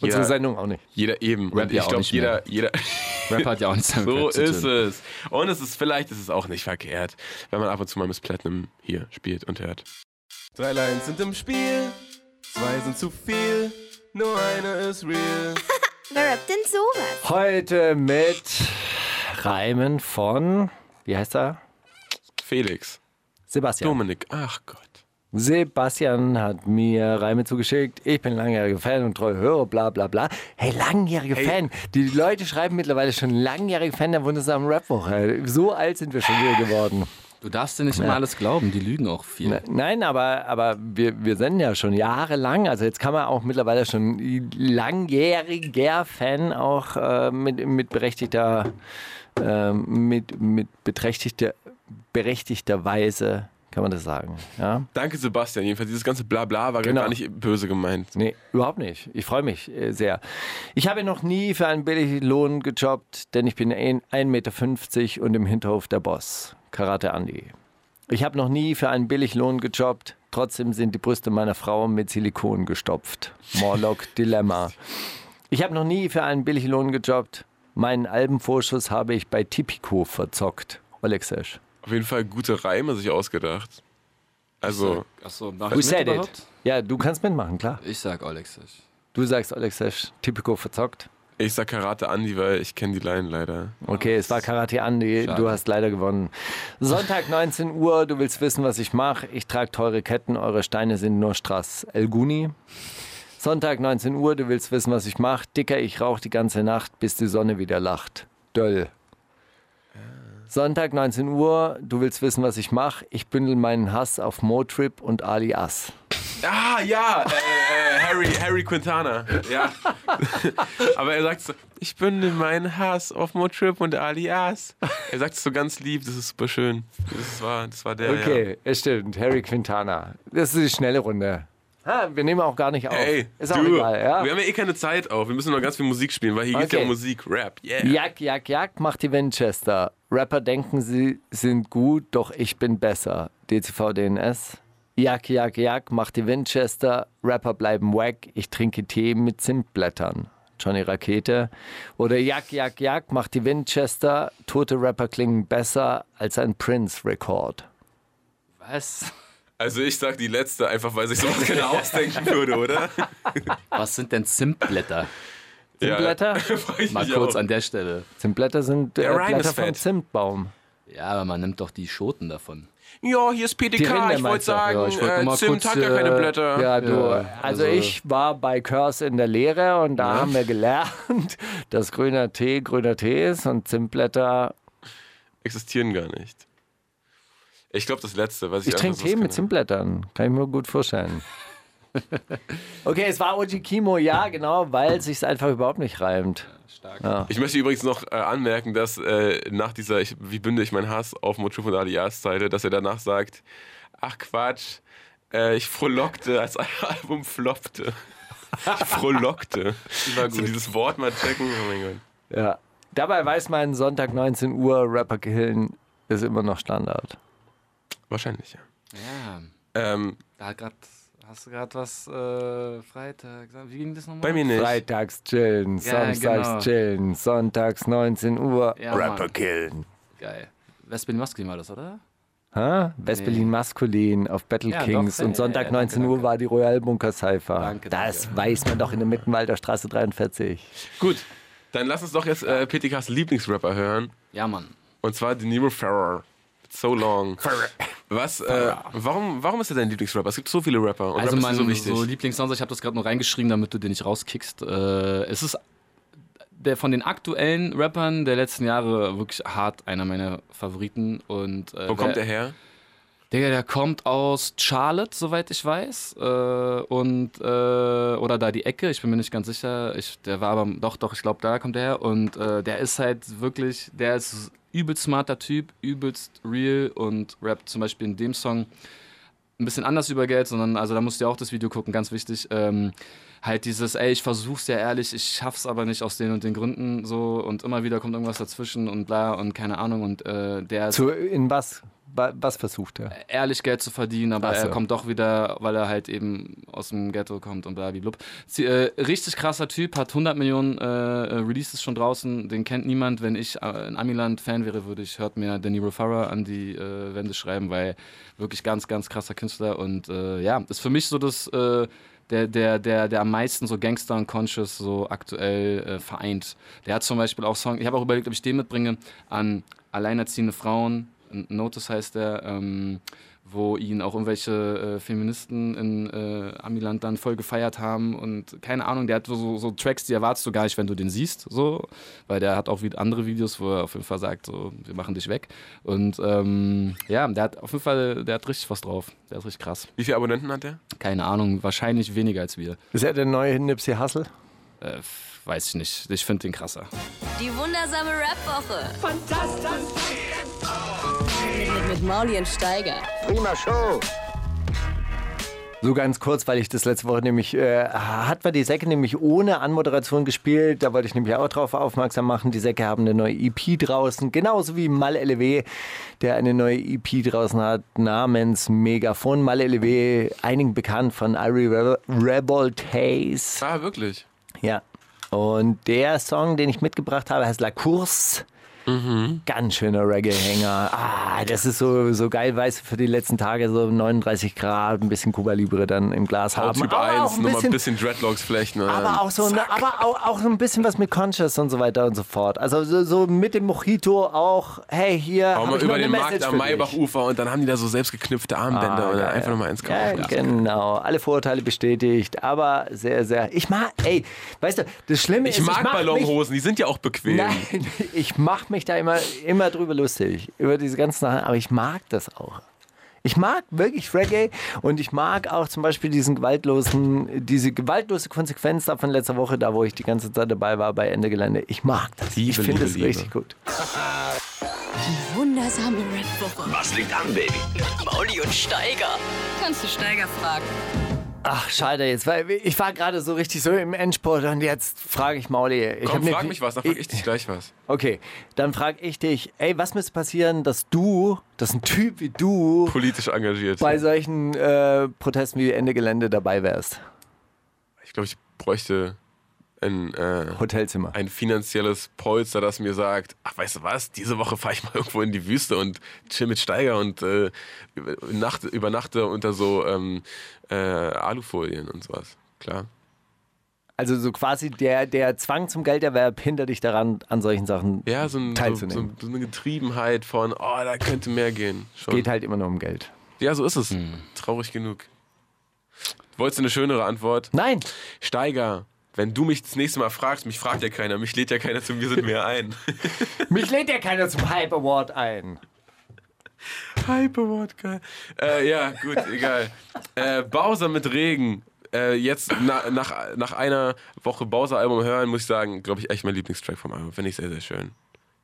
Unsere jeder, Sendung auch nicht. jeder eben. Rap und ja ich auch glaube, nicht jeder, jeder, Rap hat ja auch nichts damit so Rap zu ist tun. es. Und es ist vielleicht ist es auch nicht verkehrt, wenn man ab und zu mal Miss Platinum hier spielt und hört. Drei Lines sind im Spiel, zwei sind zu viel, nur eine ist real. Wer rappt denn sowas? Heute mit Reimen von, wie heißt er? Felix, Sebastian. Dominik, ach Gott. Sebastian hat mir Reime zugeschickt. Ich bin langjähriger Fan und treu Hörer, bla bla bla. Hey, langjähriger Hey. Fan. Die Leute schreiben mittlerweile schon langjähriger Fan der wundersamen Rapwoche. So alt sind wir schon wieder geworden. Du darfst dir nicht immer alles glauben, die lügen auch viel. Ne- Nein, aber, aber wir, wir senden ja schon jahrelang. Also jetzt kann man auch mittlerweile schon langjähriger Fan auch äh, mit, mit berechtigter, äh, mit, mit beträchtigter, berechtigter Weise, kann man das sagen. Ja? Danke, Sebastian. Jedenfalls, dieses ganze Blabla war Genau. gar nicht böse gemeint. Nee, überhaupt nicht. Ich freue mich äh, sehr. Ich habe noch nie für einen billigen Lohn gejobbt, denn ich bin ein- 1,50 Meter und im Hinterhof der Boss. Karate Andy. Ich habe noch nie für einen Billiglohn gejobbt, trotzdem sind die Brüste meiner Frau mit Silikon gestopft. Morlock Dilemma. Ich habe noch nie für einen Billiglohn gejobbt. Meinen Albenvorschuss habe ich bei Tipico verzockt. Oleg Sesh. Auf jeden Fall gute Reime sich ausgedacht. Also, Achso, mach Who ich said it? Ja, du kannst mitmachen, klar. Ich sag Alexis. Du sagst Oleg Sesh, Tipico verzockt. Ich sag Karate Andi, weil ich kenne die Line leider. Okay, es war Karate Andi, Schade. du hast leider gewonnen. Sonntag 19 Uhr, du willst wissen, was ich mache. Ich trage teure Ketten, eure Steine sind nur Strass. El Guni. Sonntag 19 Uhr, du willst wissen, was ich mache. Dicker, ich rauche die ganze Nacht, bis die Sonne wieder lacht. Döll. Sonntag 19 Uhr, du willst wissen, was ich mache. Ich bündel meinen Hass auf Motrip und Alias. Ah, ja, äh, äh, Harry, Harry Quintana. Ja. Aber er sagt so, ich bündel meinen Hass auf Motrip und Alias. Er sagt es so ganz lieb, das ist super schön. Das war, das war der, ja. Okay, es stimmt. Harry Quintana. Das ist die schnelle Runde. Ha, wir nehmen auch gar nicht auf. Ey, ist auch du, egal, ja? wir haben ja eh keine Zeit auf. Wir müssen noch ganz viel Musik spielen, weil hier geht ja Okay. um Musik, Rap. Yeah. Jack, Jack, Jack macht die Winchester. Rapper denken, sie sind gut, doch ich bin besser. DCV DNS. Jack, Jack, Jack macht die Winchester. Rapper bleiben wack. Ich trinke Tee mit Zimtblättern. Johnny Rakete. Oder Jack, Jack, Jack macht die Winchester. Tote Rapper klingen besser als ein Prince-Rekord. Was? Also ich sag die letzte, einfach weil sich sowas keiner ausdenken würde, oder? Was sind denn Zimtblätter? Zimtblätter? Ich Mal kurz auch. an der Stelle. Zimtblätter sind äh, Blätter ist vom. Zimtbaum. Ja, aber man nimmt doch die Schoten davon. Ja, hier ist Die Rinde ich wollte sagen, Ja, ich wollte nur äh, Zimt kurz, hat ja keine äh, Blätter. Ja, du. Ja, also, also- ich war bei Curse in der Lehre und da haben wir gelernt, dass grüner Tee grüner Tee ist und Zimtblätter. Existieren gar nicht. Ich glaube das letzte, was ich Ich trinke so Tee mit. Zimtblättern. Kann ich mir gut vorstellen. okay, es war Oji Kimo, ja, genau, weil es sich einfach überhaupt nicht reimt. Stark. Ich möchte übrigens noch äh, anmerken, dass äh, nach dieser ich, Wie bünde ich meinen Hass auf Motrip und Alias Zeile, dass er danach sagt, ach Quatsch, äh, ich frohlockte, als ein Album floppte. Ich frohlockte. War So gut. dieses Wort mal checken, oh mein Gott. Ja. Dabei weiß man, Sonntag 19 Uhr, Rapper killen ist immer noch Standard. Wahrscheinlich, ja. Ja, Ähm, da grad, hast du gerade was äh, Freitag. Wie ging das nochmal? bei mir nicht. Freitags chillen, Ja, samstags genau. chillen, sonntags 19 Uhr, Ja, Rapper Mann. killen. Geil. Westberlin Maskulin war das, oder? Ha? West-Berlin Maskulin auf Battle Ja, Kings doch, und Sonntag ja, ja, 19 danke, Uhr war die Royal Bunker Cypher. Danke, das danke. weiß man doch in der Mittenwalder Straße 43. Gut, dann lass uns doch jetzt äh, PTKs Lieblingsrapper hören. Ja, Mann. Und zwar De Niro Ferrer. So long. Was, äh, warum, warum ist er dein Lieblingsrapper? Es gibt so viele Rapper und Also Rap mein so wichtig. so Lieblingssongs, ich habe das gerade nur reingeschrieben, damit du den nicht rauskickst. Äh, es ist der von den aktuellen Rappern der letzten Jahre wirklich hart einer meiner Favoriten. Und, äh, Wo kommt der her? Digga, der kommt aus Charlotte, soweit ich weiß. Äh, und, äh, oder da die Ecke, ich bin mir nicht ganz sicher. Ich, der war aber, doch, doch, ich glaube, da kommt der her. Und äh, der ist halt wirklich, der ist übelst smarter Typ, übelst real und rappt zum Beispiel in dem Song ein bisschen anders über Geld, sondern, also da musst du ja auch das Video gucken, ganz wichtig. Ähm, halt dieses, ey, ich versuch's ja ehrlich, ich schaff's aber nicht aus den und den Gründen so und immer wieder kommt irgendwas dazwischen und bla und keine Ahnung und äh, der Zu, in was? Wa- Was versucht er? ehrlich Geld zu verdienen, aber so. er kommt doch wieder, weil er halt eben aus dem Ghetto kommt und blablabla. Äh, richtig krasser Typ, hat 100 Millionen äh, äh, Releases schon draußen, den kennt niemand. Wenn ich äh, in Amiland-Fan wäre, würde ich, hört mir Danny Farah an die äh, Wände schreiben, weil wirklich ganz, ganz krasser Künstler und äh, ja, ist für mich so das, äh, der, der, der, der am meisten so Gangster und Conscious so aktuell äh, vereint. Der hat zum Beispiel auch Song, ich habe auch überlegt, ob ich den mitbringe, an alleinerziehende Frauen, Notice heißt der, ähm, wo ihn auch irgendwelche äh, Feministen in äh, Amiland dann voll gefeiert haben und keine Ahnung, der hat so, so Tracks, die erwartest du gar nicht, wenn du den siehst, so, weil der hat auch wieder andere Videos, wo er auf jeden Fall sagt, so, wir machen dich weg. Und ähm, ja, der hat auf jeden Fall, der hat richtig was drauf. Der ist richtig krass. Wie viele Abonnenten hat der? Keine Ahnung, wahrscheinlich weniger als wir. Ist er der neue Nipsey Hussle? Äh, weiß ich nicht. Ich finde den krasser. Die wundersame Rap-Woche. Fantastisch. Mit, mit Mauli und Steiger. Prima Show. So ganz kurz, weil ich das letzte Woche nämlich, äh, hat wir die Säcke nämlich ohne Anmoderation gespielt. Da wollte ich nämlich auch drauf aufmerksam machen. Die Säcke haben eine neue EP draußen, genauso wie Mal LW, der eine neue EP draußen hat, namens Megafon. Mal LW, einigen bekannt von Irie Rebel, Rebel Taze. Ah, wirklich? Ja. Und der Song, den ich mitgebracht habe, heißt La Course. Ganz schöner Reggae-Hänger. Ah, das ist so, so geil, weißt du, für die letzten Tage so 39 Grad, ein bisschen Cuba Libre dann im Glas haben. Typ Aber 1, auch ein nochmal bisschen, ein bisschen Dreadlocks flechten. und aber dann auch so, zack. ne, aber auch, auch ein bisschen was mit Conscious und so weiter und so fort. Also so, so mit dem Mojito auch, hey, hier Auch mal über den Message Markt am. Maibachufer und dann haben die da so selbstgeknüpfte Armbänder Ah, und dann einfach nochmal eins Ja, kaufen. genau. Alle Vorurteile bestätigt, aber sehr, sehr. Ich mag, ey, weißt du, das Schlimme Ich ist, mag ich mach mich, Ballonhosen, die sind ja auch bequem. Nein, ich mache mich da immer, immer drüber lustig, über diese ganzen Sachen, aber ich mag das auch. Ich mag wirklich Reggae und ich mag auch zum Beispiel diesen gewaltlosen, diese gewaltlose Konsequenz da von letzter Woche, da wo ich die ganze Zeit dabei war bei Ende Gelände. Ich mag das. Liebe, ich finde Liebe. richtig gut. Die wundersame Rap-Woche. Was liegt an, Baby? Mauli und Steiger. Kannst du Steiger fragen? Ach, schade jetzt, weil ich war gerade so richtig so im Endspurt und jetzt frage ich Mauli. Ich Komm, frag mich was, dann frag ich dich gleich was. Okay, dann frage ich dich, ey, was müsste passieren, dass du, dass ein Typ wie du Politisch engagiert. bei solchen äh, Protesten wie Ende Gelände dabei wärst? Ich glaube, ich bräuchte ein, äh, Hotelzimmer. ein finanzielles Polster, das mir sagt, ach, weißt du was, diese Woche fahre ich mal irgendwo in die Wüste und chill mit Steiger und äh, Nacht, übernachte unter so ähm, äh, Alufolien und sowas. Klar. Also so quasi der, der Zwang zum Gelderwerb hindert dich daran, an solchen Sachen Ja, so, ein, so, so, teilzunehmen. so eine Getriebenheit von, oh, da könnte mehr gehen. Schon. Geht halt immer nur um Geld. Ja, so ist es. Traurig genug. Wolltest du eine schönere Antwort? Nein, Steiger, wenn du mich das nächste Mal fragst, mich fragt ja keiner, mich lädt ja keiner zu, wir sind mehr ein. mich lädt ja keiner zum Hype Award ein. Hyperwort, geil. Äh, ja, gut, egal. Äh, Bowser mit Regen. Äh, jetzt na, nach, nach einer Woche Bowser-Album hören, muss ich sagen, glaube ich, echt mein Lieblingstrack vom Album. Finde ich sehr, sehr schön.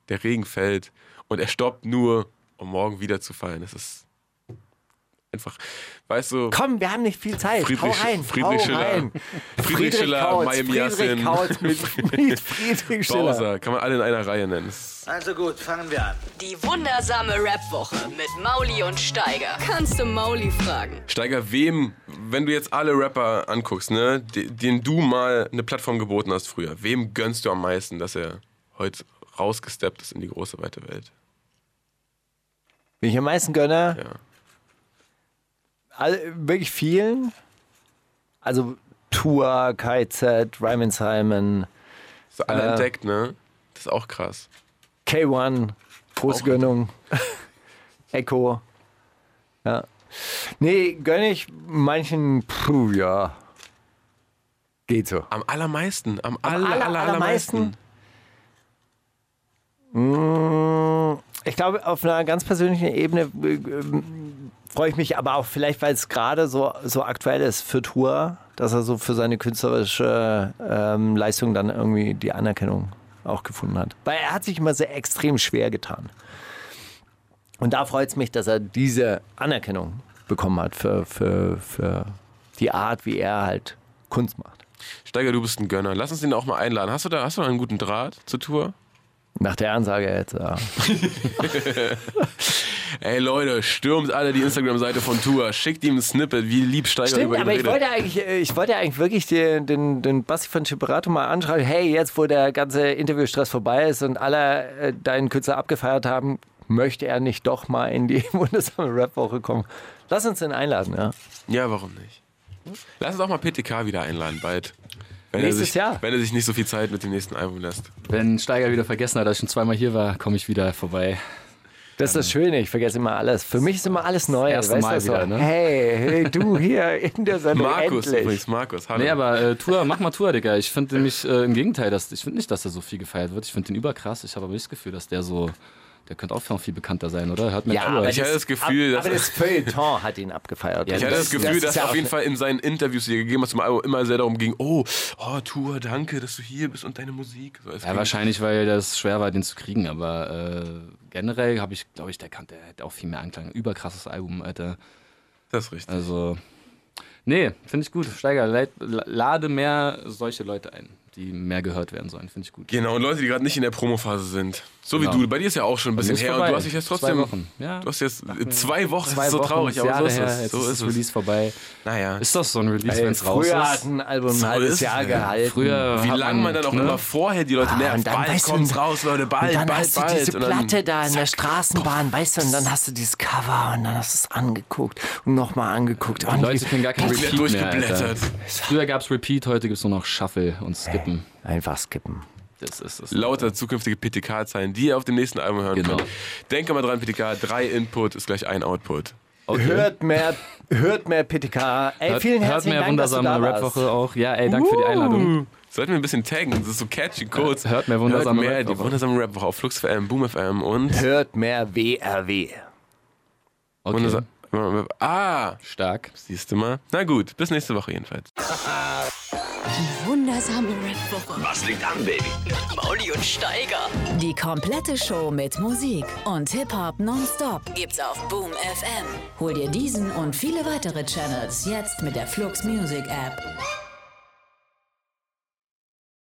Der Regen fällt und er stoppt nur, um morgen wieder zu fallen. Das ist einfach, weißt du, Komm, wir haben nicht viel Zeit. Friedrich- hau rein, Friedrich hau Schiller. rein. Friedrich Schiller, Kautz, Mayim Friedrich Yassin. Kautz mit, mit Friedrich Schiller. Bowser, kann man alle in einer Reihe nennen. Also gut, fangen wir an. Die wundersame Rap-Woche mit Mauli und Steiger. Kannst du Mauli fragen? Steiger, wem, wenn du jetzt alle Rapper anguckst, ne, de- denen du mal eine Plattform geboten hast früher, wem gönnst du am meisten, dass er heute rausgesteppt ist in die große weite Welt? Wen ich am meisten gönne, Ja. All, wirklich vielen. Also Tour, KZ, Ryman Simon, So alle Äh. entdeckt, ne? Das ist auch krass. K1, große Auch- Gönnung, Echo. Ja. Nee, gönne ich manchen, puh, ja. Geht so. Am allermeisten, am, aller, aller- aller, allermeisten? allermeisten. Ich glaube, auf einer ganz persönlichen Ebene äh, freue ich mich aber auch vielleicht, weil es gerade so, so aktuell ist für Tour, dass er so für seine künstlerische ähm, Leistung dann irgendwie die Anerkennung auch gefunden hat. Weil er hat sich immer sehr extrem schwer getan. Und da freut es mich, dass er diese Anerkennung bekommen hat für, für, für die Art, wie er halt Kunst macht. Steiger, du bist ein Gönner. Lass uns den auch mal einladen. Hast du da, hast du da einen guten Draht zur Tour? Nach der Ansage jetzt, ja. Ey Leute, stürmt alle die Instagram-Seite von Tour. Schickt ihm ein Snippet, wie lieb Steiger Stimmt, über ihn aber ich redet. wollte eigentlich, äh, ich wollte eigentlich wirklich den, den, den Basti von Chiperato mal anschreiben, hey, jetzt wo der ganze Interviewstress vorbei ist und alle äh, deinen Künstler abgefeiert haben, möchte er nicht doch mal in die wundersame Rap-Woche kommen. Lass uns den einladen, ja. Ja, warum nicht? Lass uns auch mal PTK wieder einladen, bald. Wenn er, Nächstes sich, Jahr. wenn er sich nicht so viel Zeit mit dem nächsten Album lässt. Wenn Steiger wieder vergessen hat, dass ich schon zweimal hier war, komme ich wieder vorbei. Das ist das Schöne, ich vergesse immer alles. Für mich ist immer alles neu. erste weißt Mal du so? wieder, ne? Hey, hey, du hier in der Sendung Markus endlich. übrigens, Markus, hallo. Nee, aber äh, Tour, mach mal Tour, Digga. Ich finde nämlich äh, im Gegenteil, dass, ich finde nicht, dass er so viel gefeiert wird. Ich finde den überkrass. Ich habe aber nicht das Gefühl, dass der so, der könnte auch noch viel bekannter sein, oder? Hört mir Ja, aber Ich hatte das Gefühl, aber dass- das Feuilleton hat ihn abgefeiert. ich hatte das, Gefühl, ist dass ja auf jeden Fall in seinen Interviews, die er gegeben hat, zum Album immer sehr darum ging, oh, oh, Tour, danke, dass du hier bist und deine Musik. So, Ja, wahrscheinlich, weil das schwer war, den zu kriegen. Aber äh, generell habe ich, glaube ich, der kann, der hat auch viel mehr Anklang. Überkrasses Album, Alter. Das ist richtig. Also, nee, finde ich gut. Steiger, leid, lade mehr solche Leute ein, die mehr gehört werden sollen. Finde ich gut. Genau, und Leute, die gerade nicht in der Promophase sind. So wie Genau. du. Bei dir ist ja auch schon ein bisschen Ist her vorbei. und du hast dich jetzt Zwei trotzdem. Wochen. Ja. Du hast jetzt zwei Wochen, Zwei das ist so Wochen, traurig, ist aber so ist her, es. Jetzt So ist ist das es. Release vorbei. Naja. Ist doch so ein Release, wenn es raus früher ist. hat ein Album ein So halbes ist Jahr es. gehalten. Früher Wie lange man dann auch ne? immer vorher die Leute Ah, nervt. und dann bald weißt du, kommt's raus, Leute, bald, und dann bald, hast du diese Und dann- Platte da in der Straßenbahn, weißt du, und dann hast du dieses Cover und dann hast du es angeguckt und nochmal angeguckt. Die Und Leute kennen gar kein Repeat mehr. Früher gab es Repeat, heute gibt es nur noch Shuffle und Skippen. Einfach skippen. Das ist es. Lauter zukünftige PTK-Zeilen, die ihr auf dem nächsten Album hören Genau. könnt. Denke mal dran, PTK, drei Input ist gleich ein Output. Okay. Hört mehr, hört mehr PTK. Ey, Hört, vielen hört herzlichen mehr Dank, dass du wundersame da warst. Rap-Woche auch. Ja, ey, danke für die Einladung. Sollten wir ein bisschen taggen, das ist so catchy, kurz. Hört mehr wundersame Hört mehr die Rap-Woche. wundersame Rap-Woche auf Flux FM, Boom FM und... Hört mehr WRW. Okay. Wundersam- Ah, Stark. siehst du mal. Na gut, bis nächste Woche jedenfalls. Wundersame Rap-Woche. Was liegt an, Baby? Mauli und Steiger. Die komplette Show mit Musik und Hip-Hop nonstop Gibt's auf Boom FM. Hol dir diesen und viele weitere Channels jetzt mit der Flux Music App.